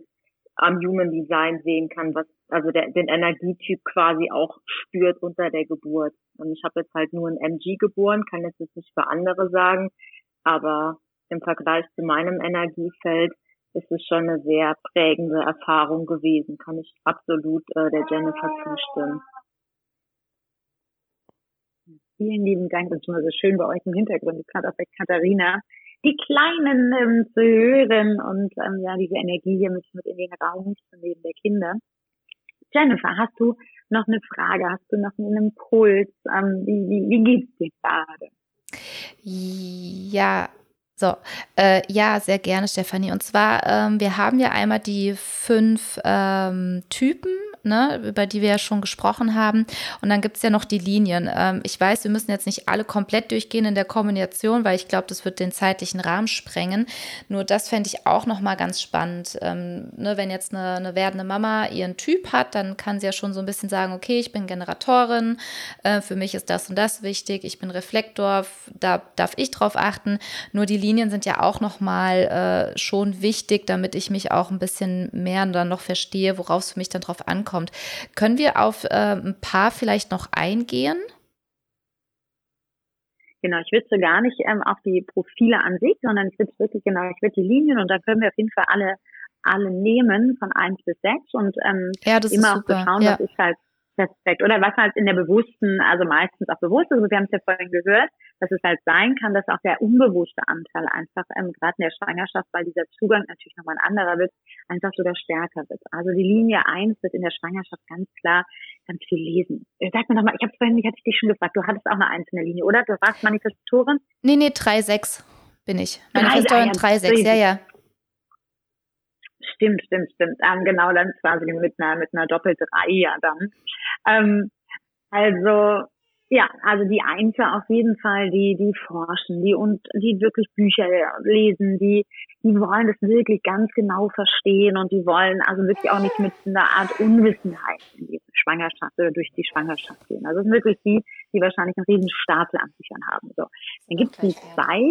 am Human Design sehen kann, was, also der, den Energietyp quasi auch spürt unter der Geburt. Und ich habe jetzt halt nur ein MG geboren, kann jetzt nicht für andere sagen, aber im Vergleich zu meinem Energiefeld ist es schon eine sehr prägende Erfahrung gewesen, kann ich absolut äh, der Jennifer zustimmen. Vielen lieben Dank, das ist immer so schön bei euch im Hintergrund, gerade auch bei Katharina, die Kleinen ähm, zu hören und ähm, ja, diese Energie hier mit, mit in den Raum zu nehmen der Kinder. Jennifer, hast du noch eine Frage? Hast du noch einen Impuls? Ähm, wie, wie, wie geht's dir gerade? Ja, so, äh, ja, sehr gerne, Stefanie. Und zwar, ähm, wir haben ja einmal die fünf ähm, Typen ne, über die wir ja schon gesprochen haben. Und dann gibt es ja noch die Linien. Ähm, ich weiß, wir müssen jetzt nicht alle komplett durchgehen in der Kombination, weil ich glaube, das wird den zeitlichen Rahmen sprengen. Nur das fände ich auch nochmal ganz spannend. Ähm, ne, wenn jetzt eine, eine, werdende Mama ihren Typ hat, dann kann sie ja schon so ein bisschen sagen, okay, ich bin Generatorin, äh, für mich ist das und das wichtig, ich bin Reflektor, da darf ich drauf achten. Nur die Linien sind ja auch nochmal äh, schon wichtig, damit ich mich auch ein bisschen mehr dann noch verstehe, worauf es für mich dann drauf ankommt kommt. Können wir auf äh, ein paar vielleicht noch eingehen? Genau, ich würde so gar nicht ähm, auf die Profile an sich, sondern ich würde wirklich, genau, ich würde die Linien und da können wir auf jeden Fall alle, alle nehmen von eins bis sechs und ähm, ja, immer auch schauen, ja. was ist halt perfekt. Oder was halt in der bewussten, also meistens auch bewusst, also wir haben es ja vorhin gehört, dass es halt sein kann, dass auch der unbewusste Anteil einfach, ähm, gerade in der Schwangerschaft, weil dieser Zugang natürlich nochmal ein anderer wird, einfach sogar stärker wird. Also die Linie eins wird in der Schwangerschaft ganz klar ganz viel lesen. Äh, sag mir nochmal, ich habe vorhin, ich hatte dich schon gefragt, du hattest auch eine einzelne Linie, oder? Du warst Manifestorin? Nee, nee, 3-6 bin ich. Manifestorin 3-6, ja, ja. Stimmt, stimmt, stimmt. Ähm, genau, dann quasi mit einer, mit einer Doppel-3 ja dann. Ähm, also ja, also die Einzel auf jeden Fall, die, die forschen, die und die wirklich Bücher lesen, die, die wollen das wirklich ganz genau verstehen und die wollen also wirklich auch nicht mit einer Art Unwissenheit in die Schwangerschaft oder durch die Schwangerschaft gehen. Also es sind wirklich die, die wahrscheinlich einen riesen Stapel an Büchern haben. So. Dann gibt es die zwei,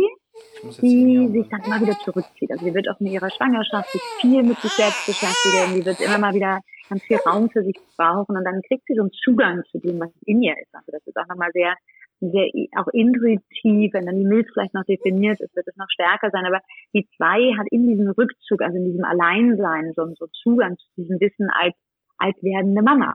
die sich dann mal wieder zurückzieht. Also die wird auch in ihrer Schwangerschaft sich viel mit sich selbst beschäftigen, die wird immer mal wieder ganz viel Raum für sich brauchen und dann kriegt sie so einen Zugang zu dem, was in ihr ist. Also das ist auch nochmal sehr, sehr auch intuitiv, wenn dann die Milch vielleicht noch definiert ist, wird es noch stärker sein. Aber die zwei hat in diesem Rückzug, also in diesem Alleinsein, so, so Zugang zu diesem Wissen als, als werdende Mama.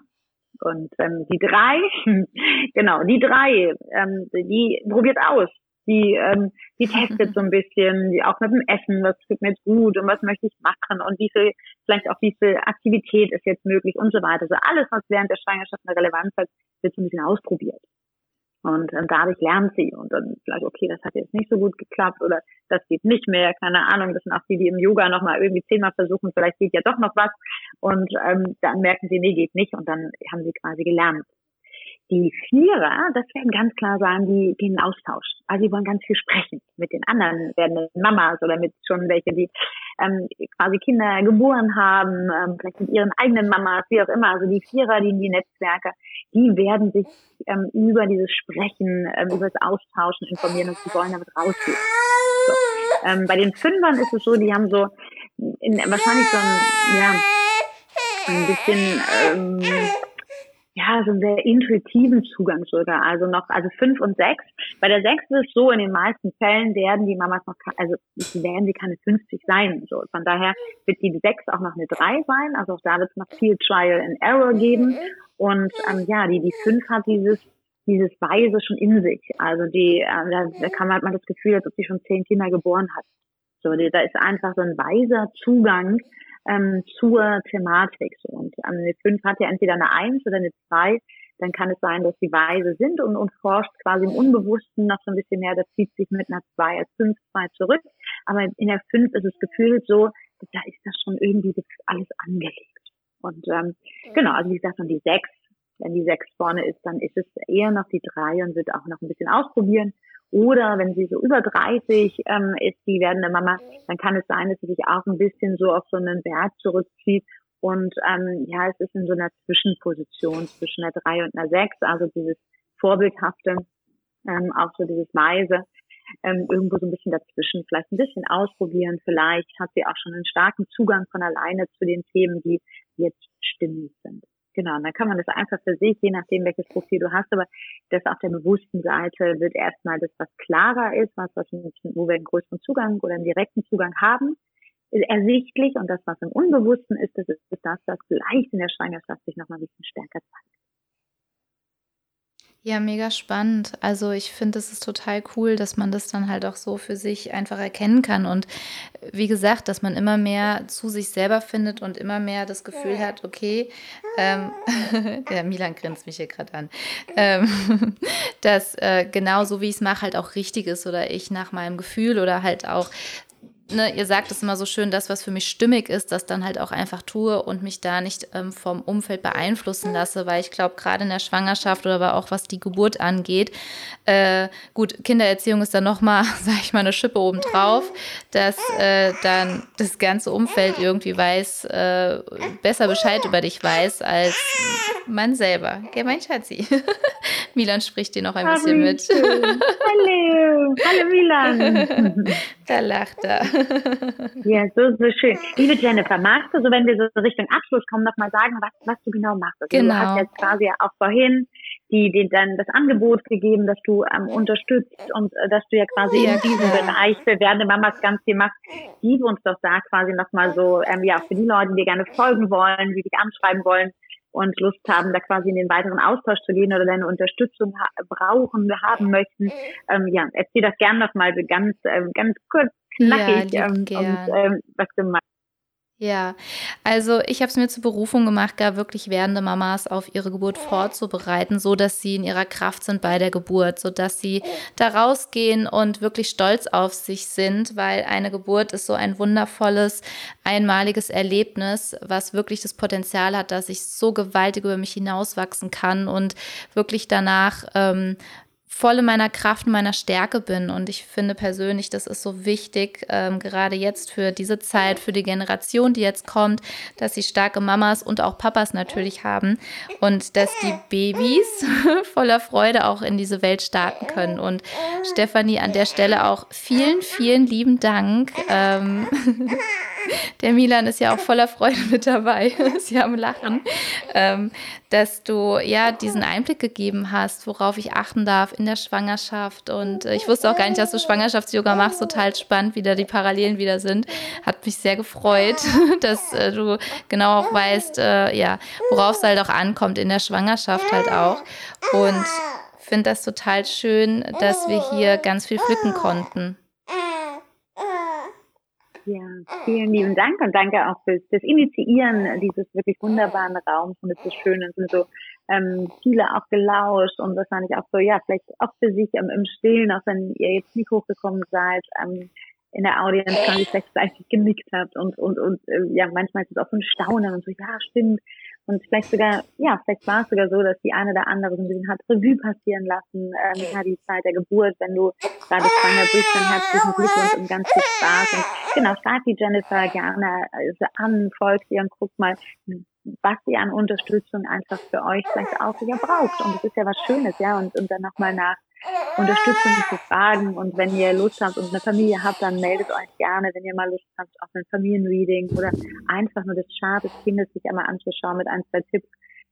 Und ähm, die drei, genau, die drei, ähm, die probiert aus die, ähm, die testet so ein bisschen, die auch mit dem Essen, was tut mir jetzt gut und was möchte ich machen und wie viel, vielleicht auch wie viel Aktivität ist jetzt möglich und so weiter. Also alles, was während der Schwangerschaft eine Relevanz hat, wird so ein bisschen ausprobiert. Und ähm, dadurch lernt sie und dann vielleicht, okay, das hat jetzt nicht so gut geklappt oder das geht nicht mehr, keine Ahnung. Das sind auch die, die im Yoga nochmal irgendwie zehnmal versuchen, vielleicht geht ja doch noch was. Und ähm, dann merken sie, nee, geht nicht und dann haben sie quasi gelernt. Die Vierer, das werden ganz klar sein, die gehen in Austausch. Also die wollen ganz viel sprechen mit den anderen werden Mamas oder mit schon welche, die ähm, quasi Kinder geboren haben, ähm, vielleicht mit ihren eigenen Mamas, wie auch immer. Also die Vierer, die in die Netzwerke, die werden sich ähm, über dieses Sprechen, ähm, über das Austauschen informieren und sie wollen damit rausgehen. So. Ähm, bei den Fünfern ist es so, die haben so in, wahrscheinlich so ein, ja, ein bisschen ähm, ja, so einen sehr intuitiven Zugang sogar. Also noch, also fünf und sechs. Bei der sechs ist es so, in den meisten Fällen werden die Mamas noch, also werden sie keine 50 sein. So. Von daher wird die sechs auch noch eine drei sein. Also auch da wird es noch viel Trial and Error geben. Und ähm, ja, die, die fünf hat dieses dieses Weise schon in sich. Also die, äh, da, da kann man, hat man das Gefühl, als ob sie schon zehn Kinder geboren hat. So, die, da ist einfach so ein weiser Zugang ähm, zur Thematik. So. Und ähm, eine 5 hat ja entweder eine 1 oder eine 2, dann kann es sein, dass sie weise sind und, und forscht quasi im Unbewussten noch so ein bisschen mehr, das zieht sich mit einer 2 als 5, 2 zurück. Aber in der 5 ist es gefühlt so, da ist das schon irgendwie alles angelegt. Und ähm, genau, also wie gesagt, und die 6, wenn die 6 vorne ist, dann ist es eher noch die 3 und wird auch noch ein bisschen ausprobieren. Oder wenn sie so über 30 ähm, ist, die werdende Mama, dann kann es sein, dass sie sich auch ein bisschen so auf so einen Wert zurückzieht. Und ähm, ja, es ist in so einer Zwischenposition zwischen einer 3 und einer 6, also dieses Vorbildhafte, ähm, auch so dieses Weise, ähm, irgendwo so ein bisschen dazwischen, vielleicht ein bisschen ausprobieren, vielleicht hat sie auch schon einen starken Zugang von alleine zu den Themen, die jetzt stimmig sind. Genau, dann kann man das einfach für sich, je nachdem welches Profil du hast, aber das auf der bewussten Seite wird erstmal das, was klarer ist, was, was wo wir einen größeren Zugang oder einen direkten Zugang haben, ersichtlich und das, was im Unbewussten ist, das ist das, was vielleicht in der Schwangerschaft sich nochmal ein bisschen stärker zeigt. Ja, mega spannend. Also ich finde, es ist total cool, dass man das dann halt auch so für sich einfach erkennen kann. Und wie gesagt, dass man immer mehr zu sich selber findet und immer mehr das Gefühl hat, okay, ähm, der Milan grinst mich hier gerade an, ähm, dass äh, genau so, wie ich es mache, halt auch richtig ist oder ich nach meinem Gefühl oder halt auch ne, ihr sagt es immer so schön, das, was für mich stimmig ist, das dann halt auch einfach tue und mich da nicht ähm, vom Umfeld beeinflussen lasse, weil ich glaube, gerade in der Schwangerschaft oder aber auch was die Geburt angeht, äh, gut, Kindererziehung ist dann nochmal, sage ich mal, eine Schippe obendrauf, dass äh, dann das ganze Umfeld irgendwie weiß, äh, besser Bescheid über dich weiß als man selber. Gell, mein Schatzi? Milan spricht dir noch ein bisschen mit. Hallo, hallo Milan. Da lacht er. ja, so, so schön. Liebe Jennifer, magst du so, wenn wir so Richtung Abschluss kommen, nochmal sagen, was, was du genau machst? Also genau. Du hast jetzt quasi auch vorhin die, die dann das Angebot gegeben, dass du ähm, unterstützt und äh, dass du ja quasi ja, in diesem klar. Bereich für werdende Mamas ganz viel machst. Gib uns doch da quasi nochmal so, ähm, ja, für die Leute, die gerne folgen wollen, die dich anschreiben wollen, und Lust haben, da quasi in den weiteren Austausch zu gehen oder deine Unterstützung brauchen, haben möchten, ähm, ja, erzähl das gerne nochmal so ganz, ähm, ganz kurz, knackig ja, ähm, und ähm, was du machst. Ja, also ich habe es mir zur Berufung gemacht, gar wirklich werdende Mamas auf ihre Geburt vorzubereiten, so dass sie in ihrer Kraft sind bei der Geburt, so dass sie da rausgehen und wirklich stolz auf sich sind, weil eine Geburt ist so ein wundervolles, einmaliges Erlebnis, was wirklich das Potenzial hat, dass ich so gewaltig über mich hinauswachsen kann und wirklich danach ähm, voll in meiner Kraft und meiner Stärke bin. Und ich finde persönlich, das ist so wichtig, ähm, gerade jetzt für diese Zeit, für die Generation, die jetzt kommt, dass sie starke Mamas und auch Papas natürlich haben und dass die Babys voller Freude auch in diese Welt starten können. Und Stefanie, an der Stelle auch vielen, vielen lieben Dank. Ähm, der Milan ist ja auch voller Freude mit dabei. Sie haben Lachen, ähm, dass du ja diesen Einblick gegeben hast, worauf ich achten darf in der Schwangerschaft. Und äh, ich wusste auch gar nicht, dass du Schwangerschafts-Yoga machst. Total spannend, wie da die Parallelen wieder sind. Hat mich sehr gefreut, dass äh, du genau auch weißt, äh, ja, worauf es halt auch ankommt in der Schwangerschaft halt auch. Und finde das total schön, dass wir hier ganz viel pflücken konnten. Ja, vielen lieben Dank und danke auch fürs, fürs Initiieren dieses wirklich wunderbaren Raums. Und es ist schön, es sind so ähm, viele auch gelauscht und wahrscheinlich auch so, ja, vielleicht auch für sich ähm, im Stillen, auch wenn ihr jetzt nicht hochgekommen seid, ähm, in der Audience ich vielleicht fleißig genickt habt und und und äh, ja manchmal ist es auch so ein Staunen und so ja stimmt und vielleicht sogar, ja, vielleicht war es sogar so, dass die eine oder andere so ein bisschen hat Revue passieren lassen, ähm, ja, die Zeit der Geburt, wenn du gerade schwanger bist, dann herzlichen Glückwunsch und ganz viel Spaß. Und genau, schreibt die Jennifer gerne also an, folgt ihr und guckt mal, was ihr an Unterstützung einfach für euch vielleicht auch ja braucht. Und das ist ja was Schönes, ja, und, und dann nochmal nach Unterstützung zu fragen. Und wenn ihr Lust habt und eine Familie habt, dann meldet euch gerne, wenn ihr mal Lust habt auf ein Familienreading oder einfach nur das Chart des Kindes sich einmal anzuschauen mit ein, zwei Tipps,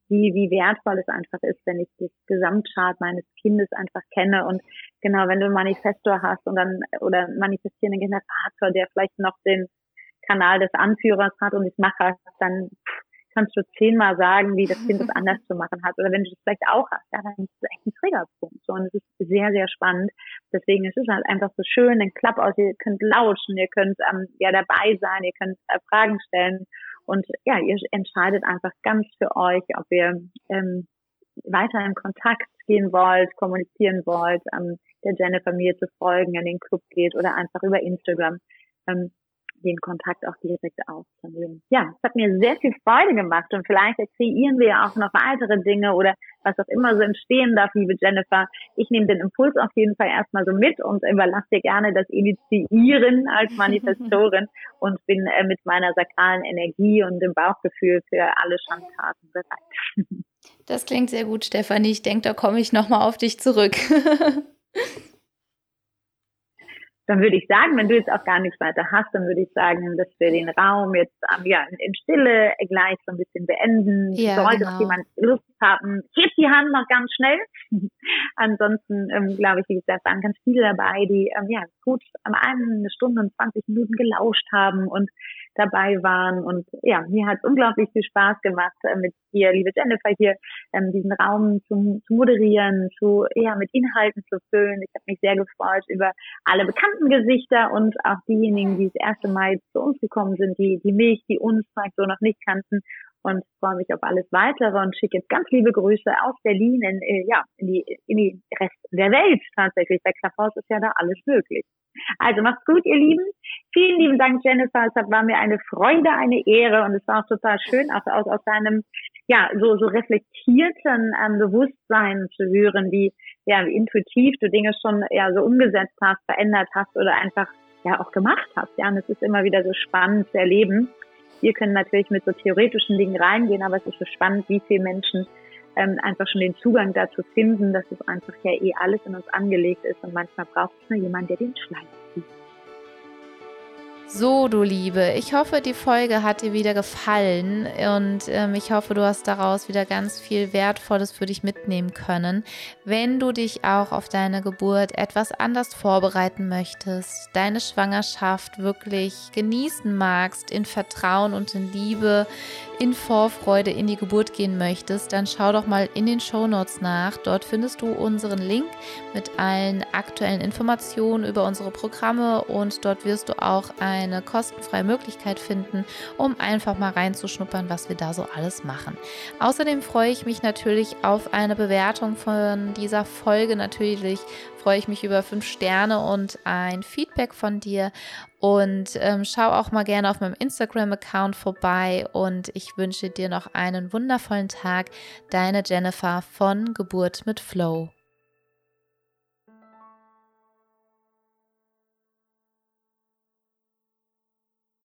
wie, wie wertvoll es einfach ist, wenn ich das Gesamtchart meines Kindes einfach kenne. Und genau, wenn du einen Manifestor hast und dann, oder manifestierenden Generator, der vielleicht noch den Kanal des Anführers hat und des Machers, dann kannst du zehnmal sagen, wie das Kind es anders zu machen hat. Oder wenn du das vielleicht auch hast, ja, dann ist das echt ein Triggerpunkt. So, und es ist sehr, sehr spannend. Deswegen ist es halt einfach so schön, den Klapp aus, ihr könnt lauschen, ihr könnt ähm, ja dabei sein, ihr könnt äh, Fragen stellen. Und ja, ihr entscheidet einfach ganz für euch, ob ihr ähm, weiter in Kontakt gehen wollt, kommunizieren wollt, ähm, der Jennifer mir zu folgen, in den Club geht oder einfach über Instagram. Ähm, den Kontakt auch direkt aufzunehmen. Ja, es hat mir sehr viel Freude gemacht und vielleicht kreieren wir ja auch noch weitere Dinge oder was auch immer so entstehen darf, liebe Jennifer. Ich nehme den Impuls auf jeden Fall erstmal so mit und überlasse dir gerne das Initiieren als Manifestorin und bin äh, mit meiner sakralen Energie und dem Bauchgefühl für alle Schandtaten bereit. Das klingt sehr gut, Stefanie. Ich denke, da komme ich nochmal auf dich zurück. dann würde ich sagen, wenn du jetzt auch gar nichts weiter hast, dann würde ich sagen, dass wir den Raum jetzt ähm, ja, in Stille gleich so ein bisschen beenden. Ja, Sollte genau. jemand Lust haben, hebt die Hand noch ganz schnell. Ansonsten ähm, glaube ich, wie gesagt, waren ganz viele dabei, die ähm, ja gut am einen eine Stunde und 20 Minuten gelauscht haben und dabei waren. Und ja, mir hat unglaublich viel Spaß gemacht, äh, mit dir, liebe Jennifer, hier ähm, diesen Raum zu, zu moderieren, zu ja mit Inhalten zu füllen. Ich habe mich sehr gefreut über alle bekannten Gesichter und auch diejenigen, die das erste Mal zu uns gekommen sind, die, die mich, die uns vielleicht so noch nicht kannten und freue mich auf alles weitere und schicke jetzt ganz liebe Grüße aus Berlin in, äh, ja, in die, in die Rest der Welt tatsächlich. Bei Klapphaus ist ja da alles möglich. Also macht's gut, ihr Lieben. Vielen lieben Dank, Jennifer. Es war mir eine Freude, eine Ehre und es war auch total schön, auch aus, aus deinem, ja, so, so reflektierten ähm, Bewusstsein zu hören, wie, ja, wie intuitiv du Dinge schon, ja, so umgesetzt hast, verändert hast oder einfach, ja, auch gemacht hast. Ja, und es ist immer wieder so spannend zu erleben. Wir können natürlich mit so theoretischen Dingen reingehen, aber es ist so spannend, wie viele Menschen ähm, einfach schon den Zugang dazu finden, dass es einfach ja eh alles in uns angelegt ist und manchmal braucht es nur jemanden, der den Schleier zieht. So, du Liebe, ich hoffe, die Folge hat dir wieder gefallen und ähm, ich hoffe, du hast daraus wieder ganz viel Wertvolles für dich mitnehmen können. Wenn du dich auch auf deine Geburt etwas anders vorbereiten möchtest, deine Schwangerschaft wirklich genießen magst, in Vertrauen und in Liebe, in Vorfreude in die Geburt gehen möchtest, dann schau doch mal in den Show Notes nach. Dort findest du unseren Link mit allen aktuellen Informationen über unsere Programme und dort wirst du auch eine kostenfreie Möglichkeit finden, um einfach mal reinzuschnuppern, was wir da so alles machen. Außerdem freue ich mich natürlich auf eine Bewertung von dieser Folge. Natürlich freue ich mich über fünf Sterne und ein Feedback von dir. Und ähm, schau auch mal gerne auf meinem Instagram-Account vorbei. Und ich wünsche dir noch einen wundervollen Tag. Deine Jennifer von Geburt mit Flow.